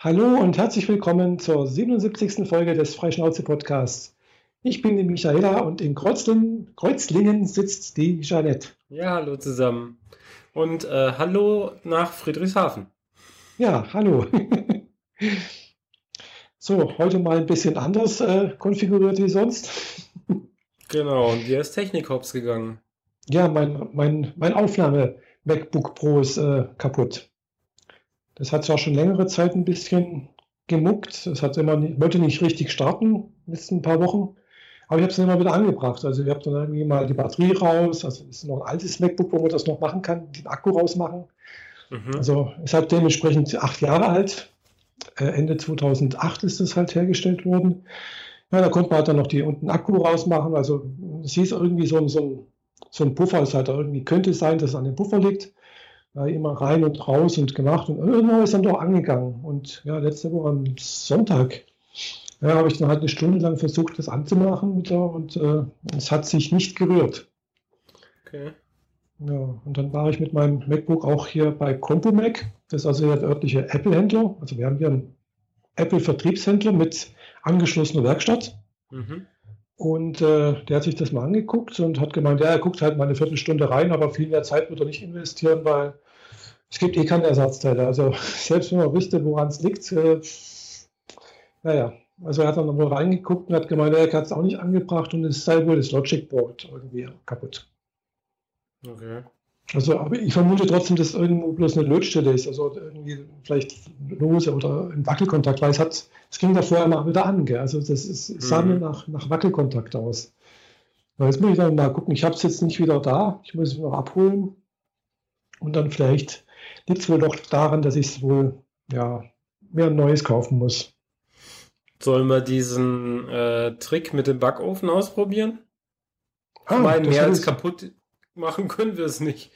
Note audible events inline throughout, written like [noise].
Hallo und herzlich willkommen zur 77. Folge des Freischnauze-Podcasts. Ich bin die Michaela und in Kreuzlingen, Kreuzlingen sitzt die Jeanette. Ja, hallo zusammen. Und äh, hallo nach Friedrichshafen. Ja, hallo. [laughs] so, heute mal ein bisschen anders äh, konfiguriert wie sonst. [laughs] Genau, und dir ist Technik hops gegangen. Ja, mein, mein, mein Aufnahme-MacBook Pro ist äh, kaputt. Das hat zwar schon längere Zeit ein bisschen gemuckt. Es hat immer nicht, wollte nicht richtig starten, letzten paar Wochen. Aber ich habe es immer wieder angebracht. Also ich habe dann irgendwie mal die Batterie raus. Also es ist noch ein altes MacBook, wo man das noch machen kann, den Akku rausmachen. Mhm. Also ist halt dementsprechend acht Jahre alt. Äh, Ende 2008 ist das halt hergestellt worden. Ja, da konnte man halt dann noch die unten Akku rausmachen. Also es hieß irgendwie so, so, so ein Puffer ist halt irgendwie, könnte es sein, dass es an dem Puffer liegt ja, immer rein und raus und gemacht und irgendwann ist dann doch angegangen. Und ja, letzte Woche am Sonntag ja, habe ich dann halt eine Stunde lang versucht, das anzumachen mit der, und äh, es hat sich nicht gerührt. Okay. Ja, und dann war ich mit meinem MacBook auch hier bei CompuMac. Das ist also der örtliche Apple-Händler. Also wir haben hier einen Apple-Vertriebshändler mit angeschlossener Werkstatt. Mhm. Und äh, der hat sich das mal angeguckt und hat gemeint, ja, er guckt halt mal eine Viertelstunde rein, aber viel mehr Zeit wird er nicht investieren, weil es gibt eh keine Ersatzteile. Also [laughs] selbst wenn man wüsste, woran es liegt, äh, naja, also er hat dann nochmal reingeguckt und hat gemeint, er hat es auch nicht angebracht und es sei wohl das Logic Board irgendwie kaputt. Okay. Also, aber ich vermute trotzdem, dass irgendwo bloß eine Lötstelle ist, also irgendwie vielleicht lose oder ein Wackelkontakt, weil es hat, es ging da vorher immer wieder an, gell? also das ist, mhm. sah mir nach, nach Wackelkontakt aus. Aber jetzt muss ich dann mal gucken, ich habe es jetzt nicht wieder da, ich muss es noch abholen und dann vielleicht liegt es wohl doch daran, dass ich es wohl, ja, mir ein neues kaufen muss. Sollen wir diesen äh, Trick mit dem Backofen ausprobieren? Ah, meine, mehr als kaputt machen können wir es nicht.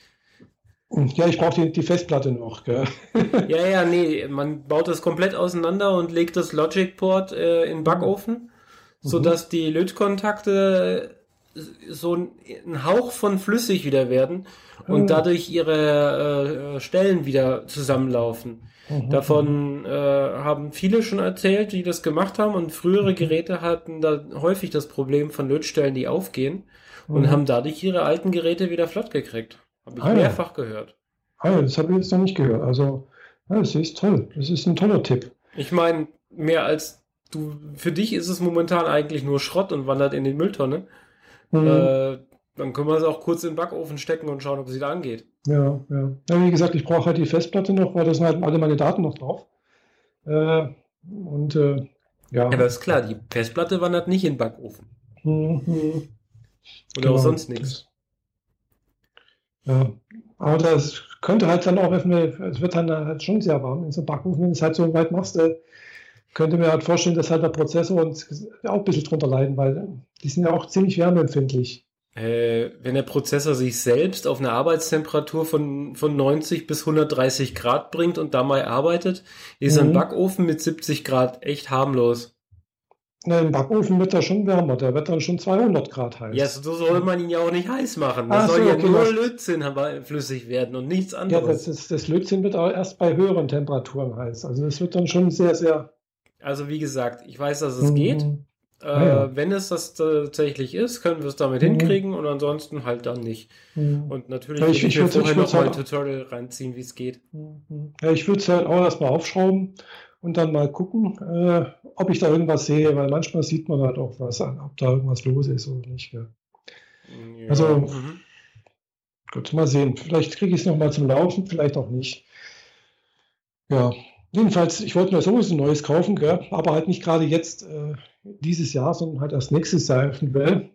Ja, ich brauche die, die, Festplatte noch. Gell? [laughs] Ja, ja, nee, man baut das komplett auseinander und legt das Logic Port äh, in den Backofen, mhm. sodass die Lötkontakte so ein Hauch von flüssig wieder werden und mhm. dadurch ihre äh, Stellen wieder zusammenlaufen. Mhm. Davon äh, haben viele schon erzählt, die das gemacht haben und frühere mhm. Geräte hatten da häufig das Problem von Lötstellen, die aufgehen und mhm. haben dadurch ihre alten Geräte wieder flott gekriegt. Habe ich ah, mehrfach ja. gehört. Ah, ja, das habe ich jetzt noch nicht gehört. Also, ja, das ist toll. Das ist ein toller Tipp. Ich meine, mehr als du, für dich ist es momentan eigentlich nur Schrott und wandert in den Mülltonne. Mhm. Äh, dann können wir es auch kurz in den Backofen stecken und schauen, ob es wieder angeht. Ja, ja. ja wie gesagt, ich brauche halt die Festplatte noch, weil da sind halt alle meine Daten noch drauf. Äh, und äh, ja. Aber ist klar, die Festplatte wandert nicht in den Backofen. Mhm. Oder genau. auch sonst nichts. Ja, aber das könnte halt dann auch, es wird dann halt schon sehr warm in so einem Backofen, wenn du es halt so weit machst, äh, könnte mir halt vorstellen, dass halt der Prozessor und auch ein bisschen drunter leiden, weil die sind ja auch ziemlich wärmeempfindlich. Äh, wenn der Prozessor sich selbst auf eine Arbeitstemperatur von, von 90 bis 130 Grad bringt und dabei arbeitet, ist mhm. ein Backofen mit 70 Grad echt harmlos. Na, Im Backofen wird er schon wärmer, der wird dann schon 200 Grad heiß. Ja, so soll man ihn ja auch nicht heiß machen. Da soll so, ja okay, nur Lötzinn flüssig werden und nichts anderes. Ja, das, ist, das Lötzinn wird auch erst bei höheren Temperaturen heiß. Also das wird dann schon sehr, sehr... Also wie gesagt, ich weiß, dass es mhm. geht. Äh, ah, ja. Wenn es das tatsächlich ist, können wir es damit mhm. hinkriegen und ansonsten halt dann nicht. Mhm. Und natürlich ja, ich, ich, ich vorher noch mal ein Tutorial reinziehen, wie es geht. Mhm. Ja, ich würde es halt auch erstmal aufschrauben und dann mal gucken, äh, ob ich da irgendwas sehe, weil manchmal sieht man halt auch was an, ob da irgendwas los ist oder nicht. Ja. Ja. Also, mhm. gut, mal sehen. Vielleicht kriege ich es nochmal zum Laufen, vielleicht auch nicht. Ja, jedenfalls, ich wollte mir sowieso ein neues kaufen, gell? aber halt nicht gerade jetzt äh, dieses Jahr, sondern halt erst nächstes Jahr eventuell.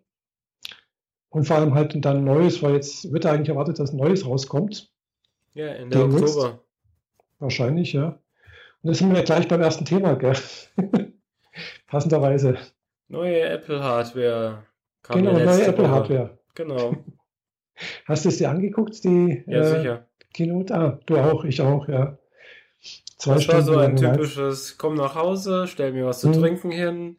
Und vor allem halt dann ein neues, weil jetzt wird eigentlich erwartet, dass ein neues rauskommt. Ja, Ende Oktober. Wahrscheinlich, ja. Und da sind wir ja gleich beim ersten Thema, gell? [laughs] Passenderweise. Neue Apple-Hardware. Genau, neue Apple-Hardware. Genau. [laughs] Hast du es dir angeguckt, die ja, äh, sicher. Keynote? Ah, du auch, ich auch, ja. Zwei das Stunden war so ein typisches, komm nach Hause, stell mir was zu hm. trinken hin,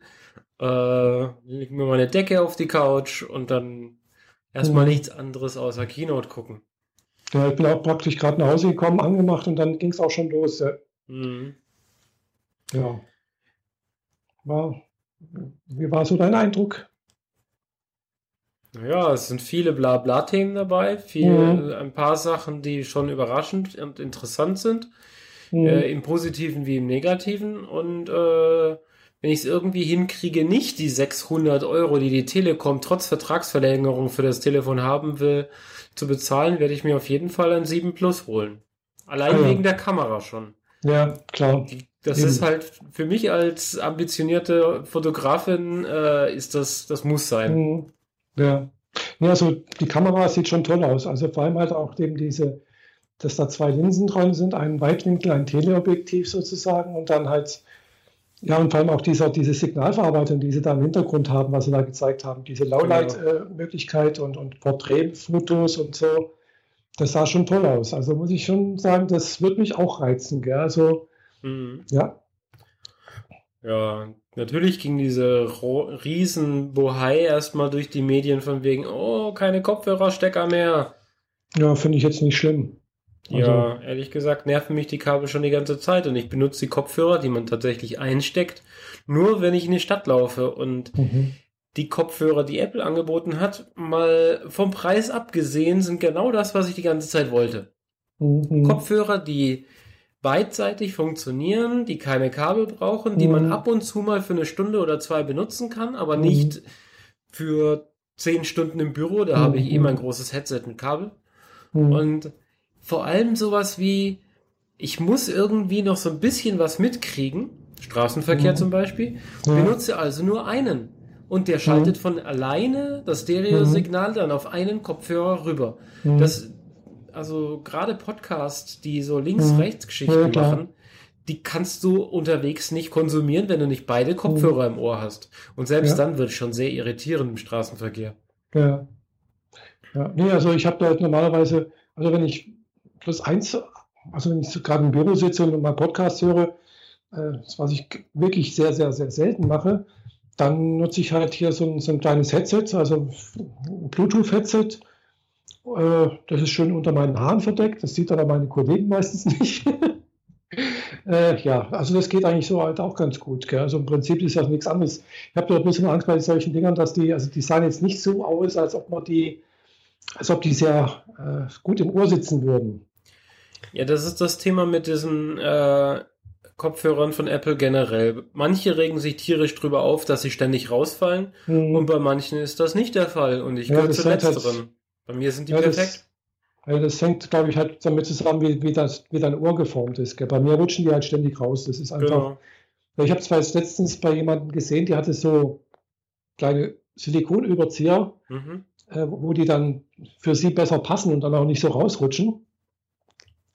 äh, leg mir meine Decke auf die Couch und dann erstmal hm. nichts anderes außer Keynote gucken. Ja, ich bin auch praktisch gerade nach Hause gekommen, angemacht und dann ging es auch schon los. Ja. Mhm. Ja. War, wie war so dein Eindruck? Ja, es sind viele Blabla-Themen dabei, viel, mhm. ein paar Sachen, die schon überraschend und interessant sind, mhm. äh, im Positiven wie im Negativen. Und äh, wenn ich es irgendwie hinkriege, nicht die 600 Euro, die die Telekom trotz Vertragsverlängerung für das Telefon haben will, zu bezahlen, werde ich mir auf jeden Fall ein 7 Plus holen. Allein ah, ja. wegen der Kamera schon. Ja, klar. Das Eben. ist halt für mich als ambitionierte Fotografin äh, ist das, das muss sein. Mhm. Ja. ja, also die Kamera sieht schon toll aus. Also vor allem halt auch eben diese, dass da zwei Linsen dran sind, ein Weitwinkel, ein Teleobjektiv sozusagen und dann halt ja, und vor allem auch dieser, diese Signalverarbeitung, die sie da im Hintergrund haben, was sie da gezeigt haben, diese Lowlight-Möglichkeit und, und Porträtfotos und so, das sah schon toll aus. Also muss ich schon sagen, das wird mich auch reizen. Gell? Also, mhm. ja. Ja, natürlich ging diese riesen Bohai erstmal durch die Medien von wegen, oh, keine Kopfhörerstecker mehr. Ja, finde ich jetzt nicht schlimm. Also, ja, ehrlich gesagt nerven mich die Kabel schon die ganze Zeit und ich benutze die Kopfhörer, die man tatsächlich einsteckt, nur wenn ich in die Stadt laufe und mhm. die Kopfhörer, die Apple angeboten hat, mal vom Preis abgesehen, sind genau das, was ich die ganze Zeit wollte. Mhm. Kopfhörer, die beidseitig funktionieren, die keine Kabel brauchen, mhm. die man ab und zu mal für eine Stunde oder zwei benutzen kann, aber mhm. nicht für zehn Stunden im Büro, da habe ich eh mein großes Headset mit Kabel. Mhm. Und vor allem sowas wie, ich muss irgendwie noch so ein bisschen was mitkriegen, Straßenverkehr mhm. zum Beispiel, ja. benutze also nur einen. Und der schaltet mhm. von alleine das Stereosignal mhm. dann auf einen Kopfhörer rüber. Mhm. Das, also gerade Podcasts, die so links-rechts-Geschichten ja, machen, die kannst du unterwegs nicht konsumieren, wenn du nicht beide Kopfhörer im Ohr hast. Und selbst ja. dann wird es schon sehr irritierend im Straßenverkehr. Ja. Ja, nee, also ich habe da normalerweise, also wenn ich plus eins, also wenn ich gerade im Büro sitze und mal Podcast höre, äh, was ich wirklich sehr, sehr, sehr selten mache, dann nutze ich halt hier so ein, so ein kleines Headset, also ein Bluetooth-Headset. Äh, das ist schön unter meinen Haaren verdeckt, das sieht aber meine Kollegen meistens [laughs] nicht. äh, ja, also das geht eigentlich so halt auch ganz gut. Gell? Also im Prinzip ist das nichts anderes. Ich habe da ein bisschen Angst bei solchen Dingern, dass die, also die sahen jetzt nicht so aus, als ob man die, als ob die sehr äh, gut im Ohr sitzen würden. Ja, das ist das Thema mit diesen äh, Kopfhörern von Apple generell. Manche regen sich tierisch drüber auf, dass sie ständig rausfallen mhm. und bei manchen ist das nicht der Fall und ich ja, gehöre zu letzteren. Halt, bei mir sind die ja, perfekt. Das, ja, das hängt, glaube ich, halt damit zusammen, wie, wie, das, wie dein Ohr geformt ist. Gell? Bei mir rutschen die halt ständig raus. Das ist einfach. Genau. Ich habe zwar letztens bei jemandem gesehen, die hatte so kleine Silikonüberzieher, mhm. äh, wo die dann für sie besser passen und dann auch nicht so rausrutschen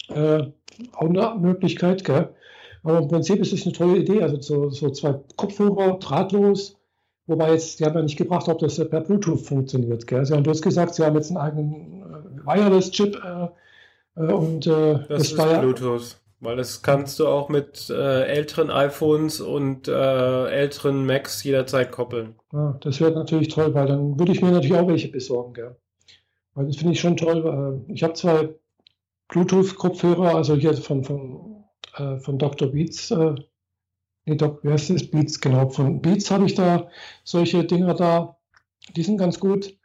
äh, auch eine Möglichkeit, gell? Aber im Prinzip ist es eine tolle Idee. Also so, so zwei Kopfhörer, drahtlos, wobei jetzt, die haben ja nicht gebracht, ob das per Bluetooth funktioniert. Gell? Sie haben bloß gesagt, sie haben jetzt einen eigenen äh, Wireless-Chip äh, äh und äh, das, das ist war Bluetooth. Weil das kannst du auch mit äh, älteren iPhones und äh, älteren Macs jederzeit koppeln. Ja, das wäre natürlich toll, weil dann würde ich mir natürlich auch welche besorgen, gell? Weil das finde ich schon toll. Ich habe zwei Bluetooth-Kopfhörer, also hier von, von, äh, von Dr. Beats, äh, nee, Doc, wie heißt das? Beats, genau, von Beats habe ich da solche Dinger da, die sind ganz gut.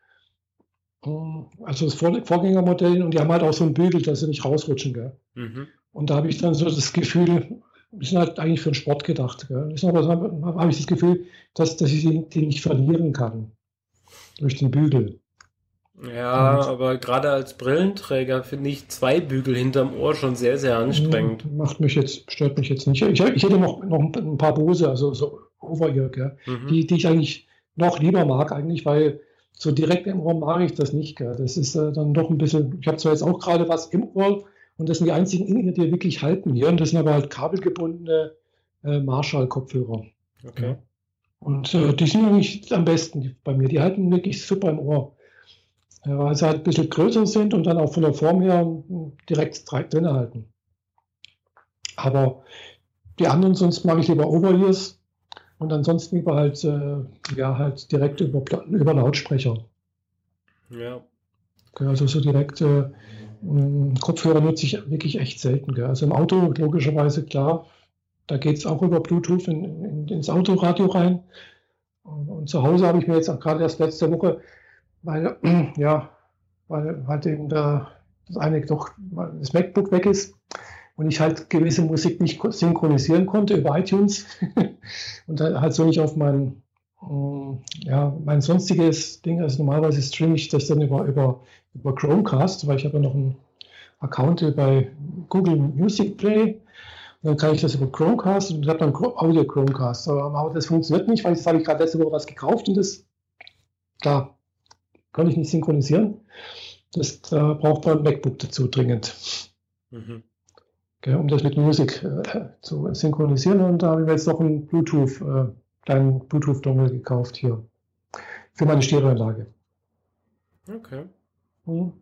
Ähm, also das Vor Vorgängermodell und die haben halt auch so einen Bügel, dass sie nicht rausrutschen. Gell? Mhm. Und da habe ich dann so das Gefühl, die sind halt eigentlich für den Sport gedacht. Gell? Aber habe hab ich das Gefühl, dass, dass ich die, die nicht verlieren kann durch den Bügel. Ja, und aber gerade als Brillenträger finde ich zwei Bügel hinterm Ohr schon sehr, sehr anstrengend. Macht mich jetzt, stört mich jetzt nicht. Ich, ich hätte noch, noch ein paar Bose, also so Over-Ear, gell, mhm. die, die ich eigentlich noch lieber mag, eigentlich, weil so direkt im Ohr mag ich das nicht. Gell. Das ist äh, dann doch ein bisschen, ich habe zwar jetzt auch gerade was im Ohr und das sind die einzigen in die wirklich halten hier. Und das sind aber halt kabelgebundene äh, Marshall-Kopfhörer. Okay. Ja. Und äh, die sind eigentlich am besten bei mir. Die halten wirklich super im Ohr weil sie halt ein bisschen größer sind und dann auch von der Form her direkt drin halten. Aber die anderen, sonst mag ich lieber Overears und ansonsten lieber halt, äh, ja, halt direkt über, über Lautsprecher. Ja. Also so direkt äh, Kopfhörer nutze ich wirklich echt selten. Gell? Also im Auto logischerweise klar, da geht es auch über Bluetooth in, in, ins Autoradio rein. Und, und zu Hause habe ich mir jetzt auch gerade erst letzte Woche, weil, [clears throat] ja, weil halt eben da das eine doch das MacBook weg ist und ich halt gewisse Musik nicht synchronisieren konnte über iTunes [laughs] und halt so nicht auf mein, ja, mein sonstiges Ding, also normalerweise streame ich das dann über, über, über Chromecast, weil ich habe ja noch einen Account bei Google Music Play dann kann ich das über Chromecast und habe dann Audio Chromecast. Aber das funktioniert nicht, weil das habe ich gerade letzte Woche was gekauft und das, klar, kann ich nicht synchronisieren. Das da braucht man ein MacBook dazu dringend. Mhm. Okay, um das mit Musik äh, zu synchronisieren. Und da habe ich mir jetzt noch einen Bluetooth, äh, kleinen Bluetooth-Dongle gekauft hier. Für meine Stereoanlage. Okay. Mhm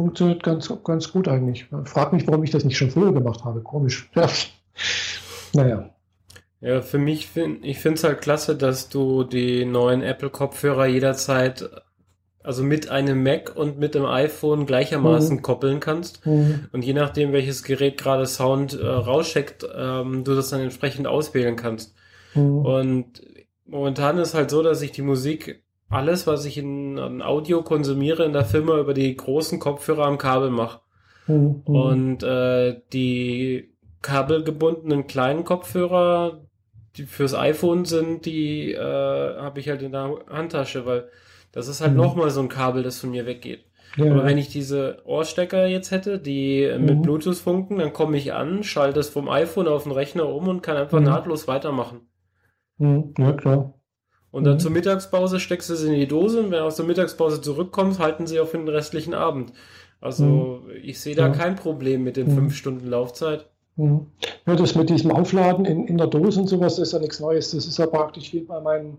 funktioniert ganz, ganz gut eigentlich. Frag mich, warum ich das nicht schon früher gemacht habe. Komisch. [laughs] Ja. Naja. Ja, für mich, find, ich finde es halt klasse, dass du die neuen Apple-Kopfhörer jederzeit, also mit einem Mac und mit dem iPhone gleichermaßen mhm. koppeln kannst. Mhm. Und je nachdem, welches Gerät gerade Sound äh, rausschickt, ähm, du das dann entsprechend auswählen kannst. Mhm. Und momentan ist halt so, dass ich die Musik alles, was ich in, an Audio konsumiere in der Firma, über die großen Kopfhörer am Kabel mache. Mhm. Und äh, die kabelgebundenen kleinen Kopfhörer, die fürs iPhone sind, die äh, habe ich halt in der Handtasche, weil das ist halt mhm. nochmal so ein Kabel, das von mir weggeht. Ja. Aber wenn ich diese Ohrstecker jetzt hätte, die mhm. mit Bluetooth funken, dann komme ich an, schalte es vom iPhone auf den Rechner um und kann einfach mhm. nahtlos weitermachen. Mhm. Ja, klar. Und dann mhm. zur Mittagspause steckst du sie in die Dose und wenn du aus der Mittagspause zurückkommst, halten sie auch für den restlichen Abend. Also mhm. ich sehe da ja. kein Problem mit den fünf Stunden Laufzeit. Ja, das mit diesem Aufladen in, in der Dose und sowas ist ja nichts Neues. Das ist ja praktisch wie bei meinen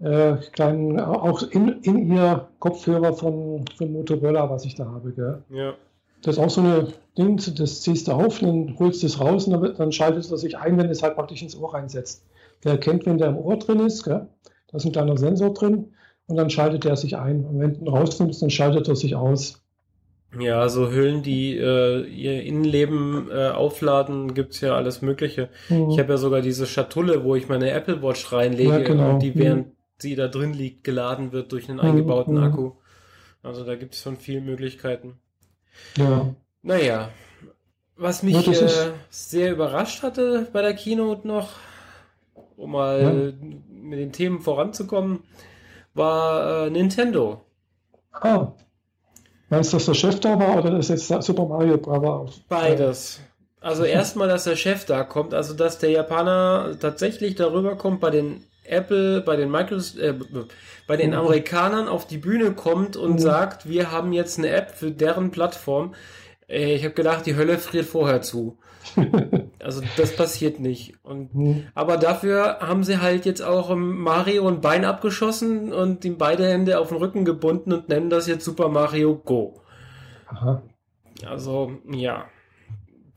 äh, kleinen, auch in, in ihr Kopfhörer von, von Motorola, was ich da habe. Gell? Ja. Das ist auch so ein Ding, das ziehst du auf, dann holst du es raus und dann, dann schaltet er sich ein, wenn es halt praktisch ins Ohr reinsetzt. Der erkennt, wenn der im Ohr drin ist, gell? Da ist ein kleiner Sensor drin und dann schaltet er sich ein. Und wenn du ihn rausnimmst, dann schaltet er sich aus. Ja, so Hüllen, die äh, ihr Innenleben äh, aufladen, gibt's ja alles Mögliche. Mhm. Ich habe ja sogar diese Schatulle, wo ich meine Apple Watch reinlege ja, genau. und die während mhm. Sie da drin liegt, geladen wird durch einen eingebauten mhm. Akku. Also da gibt's schon viele Möglichkeiten. Ja. Naja, was mich äh, sehr überrascht hatte bei der Keynote noch, um mal ja. mit den Themen voranzukommen, war äh, Nintendo. Ah. Meinst du, dass der Chef da war oder ist jetzt Super Mario Bros. Beides. Also erstmal, dass der Chef da kommt, also dass der Japaner tatsächlich darüber kommt, bei den Apple, bei den Micros, äh, bei den mhm. Amerikanern auf die Bühne kommt und mhm. sagt, wir haben jetzt eine App für deren Plattform. Äh, ich habe gedacht, die Hölle friert vorher zu. [laughs] Also das passiert nicht. Und, hm. Aber dafür haben sie halt jetzt auch Mario ein Bein abgeschossen und ihm beide Hände auf den Rücken gebunden und nennen das jetzt Super Mario Go. Aha. Also, ja.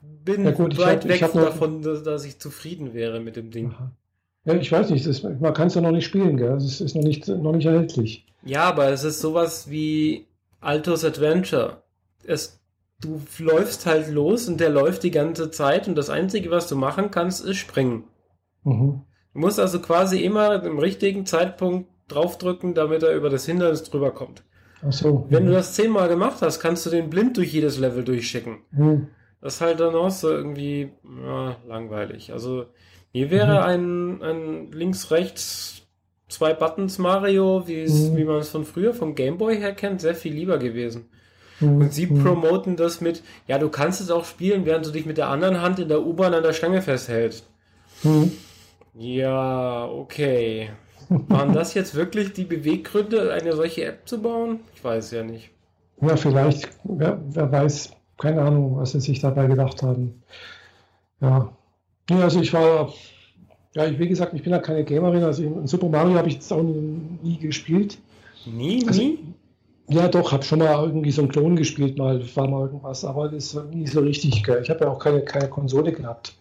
Bin ja gut, weit hab, weg davon, dass, dass, ich zufrieden wäre mit dem Ding. Aha. Ja, ich weiß nicht, ist, man kann es ja noch nicht spielen, gell? Es ist noch nicht, noch nicht erhältlich. Ja, aber es ist sowas wie Altos Adventure. Es du läufst halt los und der läuft die ganze Zeit und das Einzige, was du machen kannst, ist springen. Mhm. Du musst also quasi immer im richtigen Zeitpunkt draufdrücken, damit er über das Hindernis drüber kommt. Ach so. Wenn du das zehnmal gemacht hast, kannst du den blind durch jedes Level durchschicken. Mhm. Das ist halt dann auch so irgendwie ja, langweilig. Also mir wäre mhm. ein, ein links-rechts zwei Buttons Mario, mhm. wie man es von früher vom Gameboy her kennt, sehr viel lieber gewesen. Mhm. Und sie mhm. promoten das mit, ja, du kannst es auch spielen, während du dich mit der anderen Hand in der U-Bahn an der Stange festhältst. Mhm. Ja, okay. Waren das jetzt wirklich die Beweggründe, eine solche App zu bauen? Ich weiß ja nicht. Ja, vielleicht, wer, wer weiß, keine Ahnung, was sie sich dabei gedacht haben. Ja. Ja also ich war, ja, ich, wie gesagt, ich bin ja keine Gamerin, also in Super Mario habe ich jetzt auch nie, gespielt. Nie, also, nie? Ja, doch, habe schon mal irgendwie so einen Klon gespielt, mal war mal irgendwas, aber das ist nie so richtig geil. Ich habe ja auch keine, keine Konsole gehabt.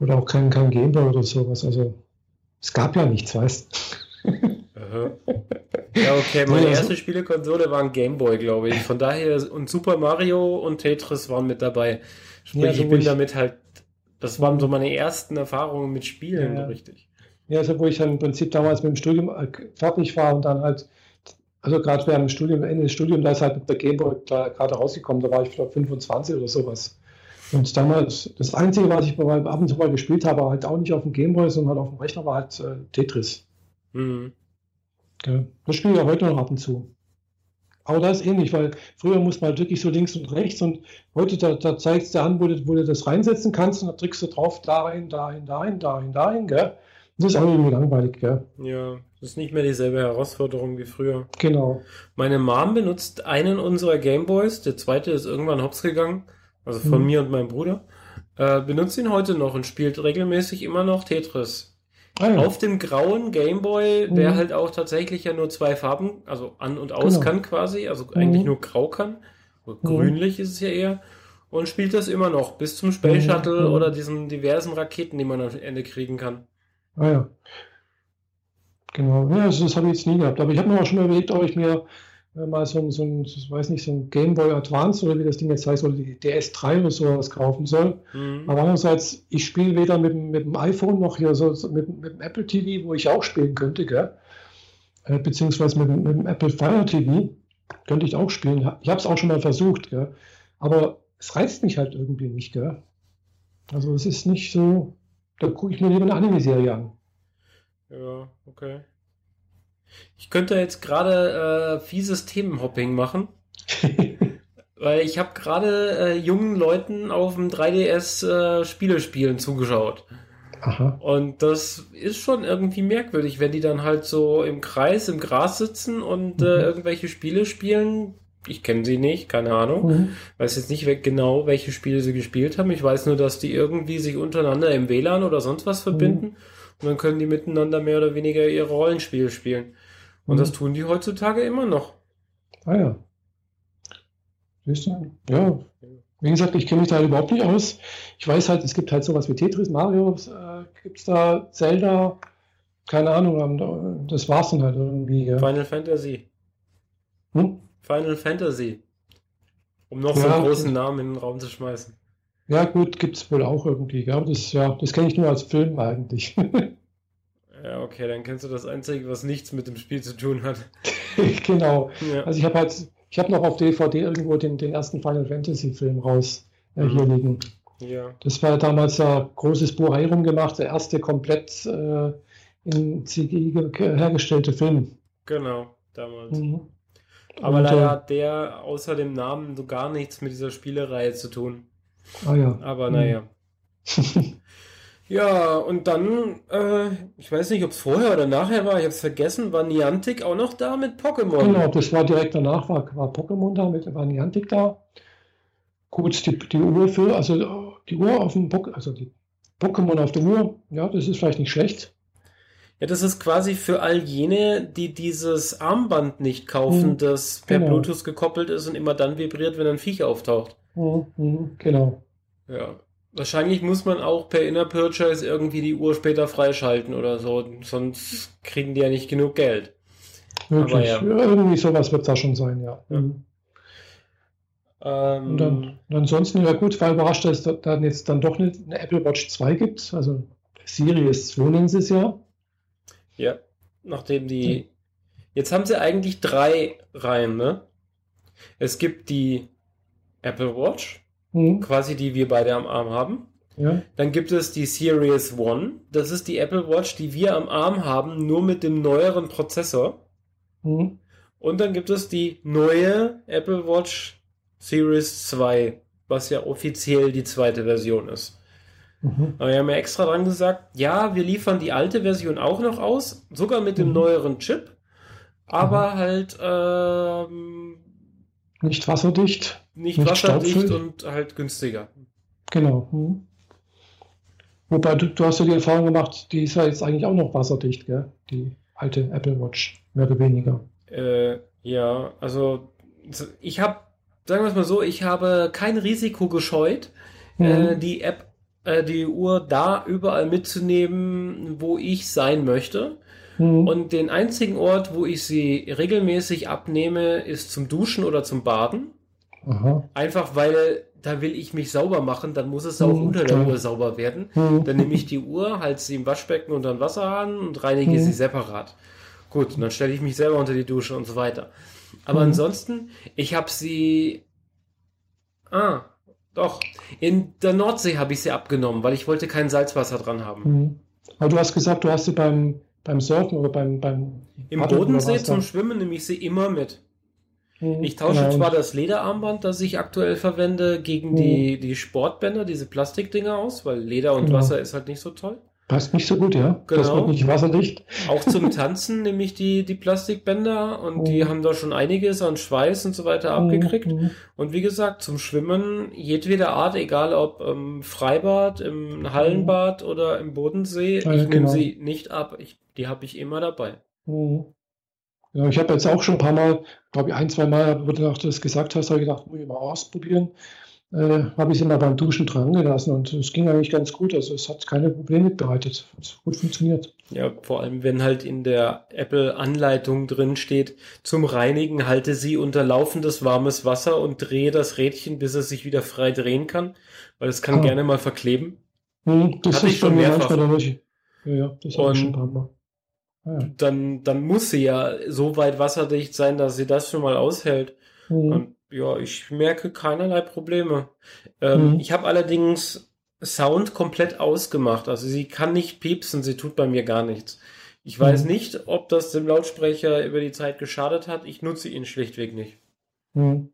Oder auch kein, kein Gameboy oder sowas. Also es gab ja nichts, weißt Ja, okay, meine ja, erste Spielekonsole war ein Gameboy, glaube ich. Von daher, und Super Mario und Tetris waren mit dabei. Sprich, ja, so ich bin damit halt Das waren so meine ersten Erfahrungen mit Spielen, Ja. richtig. Ja, also wo ich dann im Prinzip damals mit dem Studium äh, fertig war und dann halt, also gerade während dem Studium, Ende des Studiums, da ist halt mit der Gameboy da gerade rausgekommen, da war ich glaube 25 oder sowas. Und damals, das Einzige, was ich mal ab und zu mal gespielt habe, war halt auch nicht auf dem Gameboy, sondern halt auf dem Rechner, war halt äh, Tetris. Mhm. Gell? Das spiele ich auch heute noch ab und zu. Aber das ähnlich, weil früher muss man halt wirklich so links und rechts und heute, da, da zeigt es dir an, wo du, wo du das reinsetzen kannst und da drückst du drauf, dahin, dahin, dahin, dahin, dahin, gell? Das ist auch irgendwie langweilig, gell? Ja, das ist nicht mehr dieselbe Herausforderung wie früher. Genau. Meine Mom benutzt einen unserer Gameboys, der zweite ist irgendwann hops gegangen, also von Mhm. mir und meinem Bruder. Äh, benutzt ihn heute noch und spielt regelmäßig immer noch Tetris. Ah, ja. Auf dem grauen Gameboy, der Mhm. halt auch tatsächlich ja nur zwei Farben, also an und aus Genau. kann quasi, also eigentlich Mhm. nur grau kann. Mhm. grünlich ist es ja eher. Und spielt das immer noch bis zum Space Mhm. Shuttle Mhm. oder diesen diversen Raketen, die man am Ende kriegen kann. Ah ja. Genau. Ja, also das habe ich jetzt nie gehabt. Aber ich habe mir auch schon überlegt, ob ich mir mal so ein, so ein, ich weiß nicht, so ein Game Boy Advance oder wie das Ding jetzt heißt, oder die DS3 oder sowas kaufen soll. Mhm. Aber andererseits, ich spiele weder mit, dem- mit dem iPhone noch hier so, mit, mit dem Apple TV, wo ich auch spielen könnte, gell? Äh, beziehungsweise mit, dem- mit dem Apple Fire TV könnte ich auch spielen. Ich habe es auch schon mal versucht, gell? Aber es reizt mich halt irgendwie nicht, gell? Also es ist nicht so, da gucke ich mir lieber eine Anime-Serie an. Ja, okay. Ich könnte jetzt gerade äh, fieses Themenhopping machen, [laughs] weil ich habe gerade äh, jungen Leuten auf dem 3DS äh, Spiele spielen zugeschaut. Aha. Und das ist schon irgendwie merkwürdig, wenn die dann halt so im Kreis im Gras sitzen und äh, Mhm. irgendwelche Spiele spielen. Ich kenne sie nicht, keine Ahnung. Mhm. Weiß jetzt nicht genau, welche Spiele sie gespielt haben. Ich weiß nur, dass die irgendwie sich untereinander im WLAN oder sonst was verbinden. Und dann können die miteinander mehr oder weniger ihr Rollenspiel spielen. Und Mhm. das tun die heutzutage immer noch. Ah ja. Siehst du? Ja. Wie gesagt, ich kenne mich da halt überhaupt nicht aus. Ich weiß halt, es gibt halt sowas wie Tetris, Mario, äh, gibt es da, Zelda, keine Ahnung, ähm, das war's dann halt irgendwie. Ja. Final Fantasy. Hm? Final Fantasy. Um noch so Ja, einen großen. Namen in den Raum zu schmeißen. Ja, gut, gibt es wohl auch irgendwie. Ja, das, ja, das kenne ich nur als Film eigentlich. [laughs] Ja, okay, dann kennst du das Einzige, was nichts mit dem Spiel zu tun hat. [laughs] genau. Ja. Also ich habe halt, ich habe noch auf DVD irgendwo den, den ersten Final Fantasy Film raus äh, Mhm. hier liegen. ja. Das war damals ein großes Buhai rumgemacht, der erste komplett äh, in CGI ge- hergestellte Film. Genau, damals. Mhm. Aber Und, leider hat der außer dem Namen so gar nichts mit dieser Spielereihe zu tun. Äh, ah ja. Aber Mhm. naja. [laughs] Ja, und dann, äh, ich weiß nicht, ob es vorher oder nachher war, ich habe es vergessen, war Niantic auch noch da mit Pokémon. Genau, das war direkt danach, war, war Pokémon da, mit, war Niantic da. Gut, die, die Uhr für, also die Uhr auf dem Pok also die Pokémon auf der Uhr, ja, das ist vielleicht nicht schlecht. Ja, das ist quasi für all jene, die dieses Armband nicht kaufen, Mhm, das per genau. Bluetooth gekoppelt ist und immer dann vibriert, wenn ein Viech auftaucht. Mhm, genau. Ja. Wahrscheinlich muss man auch per Inner Purchase irgendwie die Uhr später freischalten oder so, sonst kriegen die ja nicht genug Geld. Wirklich. ja. Irgendwie sowas wird da schon sein, ja. Ja. Mhm. Ähm, Und dann, und ansonsten, ja gut, war überrascht, dass es dann jetzt dann doch eine, eine Apple Watch 2 gibt. Also Series 2 nennen sie es ja. Ja, nachdem die. Jetzt haben sie eigentlich drei Reihen, ne? Es gibt die Apple Watch, Mhm. quasi die wir beide am Arm haben. Ja. Dann gibt es die Series One. Das ist die Apple Watch, die wir am Arm haben, nur mit dem neueren Prozessor. Mhm. Und dann gibt es die neue Apple Watch Series 2, was ja offiziell die zweite Version ist. Mhm. Aber wir haben ja extra dran gesagt, ja, wir liefern die alte Version auch noch aus, sogar mit dem Mhm. neueren Chip, aber halt ähm, Nicht wasserdicht. nicht, Nicht wasserdicht und halt günstiger. Genau. Mhm. Wobei du, du hast ja die Erfahrung gemacht, die ist ja jetzt eigentlich auch noch wasserdicht, gell? Die alte Apple Watch, mehr oder weniger. Äh, ja, also ich habe, sagen wir es mal so, ich habe kein Risiko gescheut, äh, Mhm. die App, äh, die Uhr da überall mitzunehmen, wo ich sein möchte. Mhm. Und den einzigen Ort, wo ich sie regelmäßig abnehme, ist zum Duschen oder zum Baden. Aha. Einfach weil da will ich mich sauber machen, dann muss es auch Mhm, unter der. Uhr sauber werden. Mhm. Dann nehme ich die Uhr, halte sie im Waschbecken unter den Wasserhahn und reinige Mhm. sie separat. Gut, und dann stelle ich mich selber unter die Dusche und so weiter. Aber Mhm. ansonsten, ich habe sie. Ah, doch. In der Nordsee habe ich sie abgenommen, weil ich wollte kein Salzwasser dran haben. Mhm. Aber du hast gesagt, du hast sie beim, beim Surfen oder beim, beim Im Paddeln Bodensee zum? Schwimmen nehme ich sie immer mit. Mhm. Ich tausche Genau. zwar das Lederarmband, das ich aktuell verwende, gegen Mhm. die, die Sportbänder, diese Plastikdinger aus, weil Leder und Genau. Wasser ist halt nicht so toll. Passt nicht so gut, ja. Das Genau. wird nicht wasserdicht. Auch zum Tanzen [laughs] nehme ich die, die Plastikbänder und die Mhm. haben da schon einiges an Schweiß und so weiter abgekriegt. Mhm. Und wie gesagt, zum Schwimmen jedweder Art, egal ob im Freibad, im Hallenbad oder im Bodensee, Ja, ich nehme genau. sie nicht ab. Ich, die habe ich immer dabei. Mhm. Ja, ich habe jetzt auch schon ein paar Mal, glaube ich, ein, zwei Mal, wo du das gesagt hast, habe ich gedacht, muss ich mal ausprobieren. Äh, habe ich sie mal beim Duschen dran gelassen und es ging eigentlich ganz gut. Also es hat keine Probleme bereitet. Hat gut funktioniert. Ja, vor allem, wenn halt in der Apple-Anleitung drin steht, zum Reinigen halte sie unter laufendes warmes Wasser und drehe das Rädchen, bis es sich wieder frei drehen kann, weil es kann Ah. gerne mal verkleben. Mhm, das Hatte ist ich schon mehrfach. manchmal. Ja, ja, das habe ich schon ein paar Mal. Ah, ja. Dann, dann muss sie ja so weit wasserdicht sein, dass sie das schon mal aushält. Mhm. Und ja, ich merke keinerlei Probleme. Ähm, Mhm. Ich habe allerdings Sound komplett ausgemacht. Also sie kann nicht piepsen, sie tut bei mir gar nichts. Ich weiß Mhm. nicht, ob das dem Lautsprecher über die Zeit geschadet hat. Ich nutze ihn schlichtweg nicht. Mhm.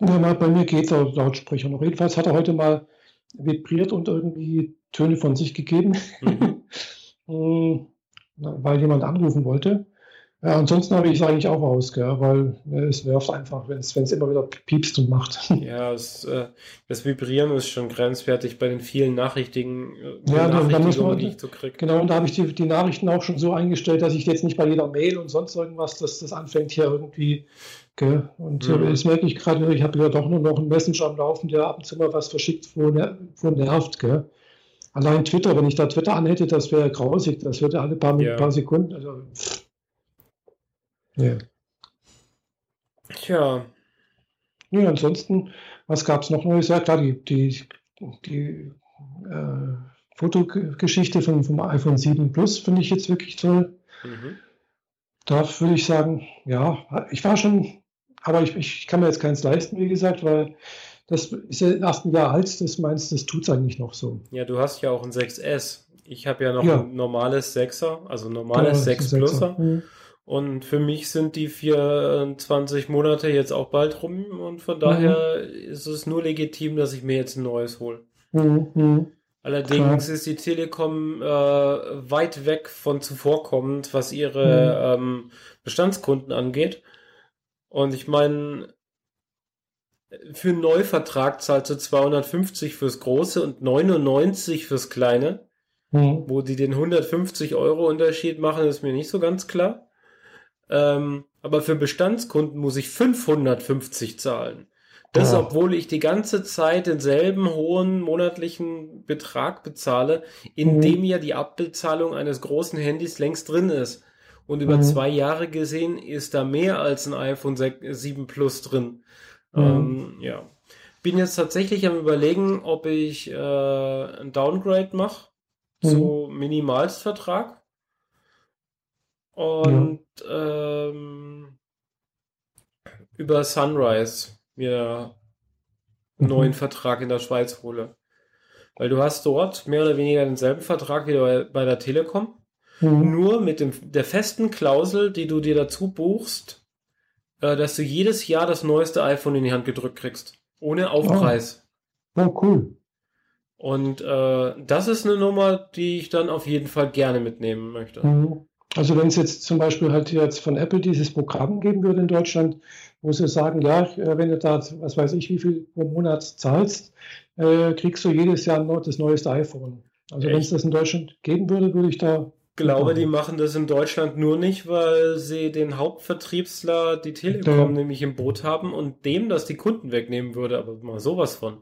Ja, mal, bei mir geht der Lautsprecher noch. Jedenfalls hat er heute mal vibriert und irgendwie Töne von sich gegeben, Mhm. [laughs] Mhm. Weil jemand anrufen wollte. Ja, ansonsten habe ich es eigentlich auch aus, gell, weil äh, es nervt einfach, wenn es immer wieder piepst und macht. [laughs] Ja, es, äh, das Vibrieren ist schon grenzwertig bei den vielen Nachrichtigen, äh, Ja, da- da muss man- die ich so kriege. Genau, und da habe ich die, die Nachrichten auch schon so eingestellt, dass ich jetzt nicht bei jeder Mail und sonst irgendwas, dass das anfängt hier irgendwie. Gell? Und Mhm. das merke ich gerade, ich habe ja doch nur noch einen Messenger am Laufen, der ab und zu mal was verschickt, wo, ner wo nervt. Gell? Allein Twitter, wenn ich da Twitter anhätte, das wäre grausig. Das würde alle paar, Ja. paar Sekunden. Also, pff. Ja. Tja, ja, ansonsten, was gab es noch Neues? Ja, klar, die, die, die äh, Fotogeschichte vom, vom iPhone 7 Plus finde ich jetzt wirklich toll. mhm. Da würde ich sagen, ja, ich war schon, aber ich, ich kann mir jetzt keins leisten, wie gesagt, weil das ist ja erst ein Jahr alt, das meinst das tut es eigentlich noch so. ja, du hast ja auch ein 6S. Ich habe ja noch Ja. ein normales 6er, also normales Genau, 6 das ist ein Pluser. Mhm. Und für mich sind die 24 Monate jetzt auch bald rum und von daher ist es nur legitim, dass ich mir jetzt ein neues hole. Mhm. Mhm. Allerdings ist die Telekom äh, weit weg von zuvorkommend, was ihre ähm, Bestandskunden angeht. Und ich meine, für einen Neuvertrag zahlst du 250 fürs Große und 99 fürs Kleine. Mhm. Wo die den 150 Euro Unterschied machen, ist mir nicht so ganz klar. Ähm, aber für Bestandskunden muss ich 550 zahlen. Das, Ja. obwohl ich die ganze Zeit denselben hohen monatlichen Betrag bezahle, in Mhm. dem ja die Abbezahlung eines großen Handys längst drin ist. Und über Mhm. zwei Jahre gesehen ist da mehr als ein iPhone 6, 7 Plus drin. Mhm. Ähm, ja. Bin jetzt tatsächlich am überlegen, ob ich äh, ein Downgrade mache zu Minimalstvertrag. Und ähm, über Sunrise mir einen Mhm. neuen Vertrag in der Schweiz hole. Weil du hast dort mehr oder weniger denselben Vertrag wie bei, bei der Telekom, Mhm. nur mit dem, der festen Klausel, die du dir dazu buchst, äh, dass du jedes Jahr das neueste iPhone in die Hand gedrückt kriegst. Ohne Aufpreis. Oh, cool. Und äh, das ist eine Nummer, die ich dann auf jeden Fall gerne mitnehmen möchte. Mhm. Also wenn es jetzt zum Beispiel halt jetzt von Apple dieses Programm geben würde in Deutschland, wo sie sagen, ja, äh, wenn du da, was weiß ich, wie viel pro Monat zahlst, äh, kriegst du jedes Jahr noch das neueste iPhone. Also wenn es das in Deutschland geben würde, würde ich da Ich glaube, die machen das in Deutschland nur nicht, weil sie den Hauptvertriebsler, die Telekom, Ja. nämlich im Boot haben und dem das die Kunden wegnehmen würde, aber mal sowas von.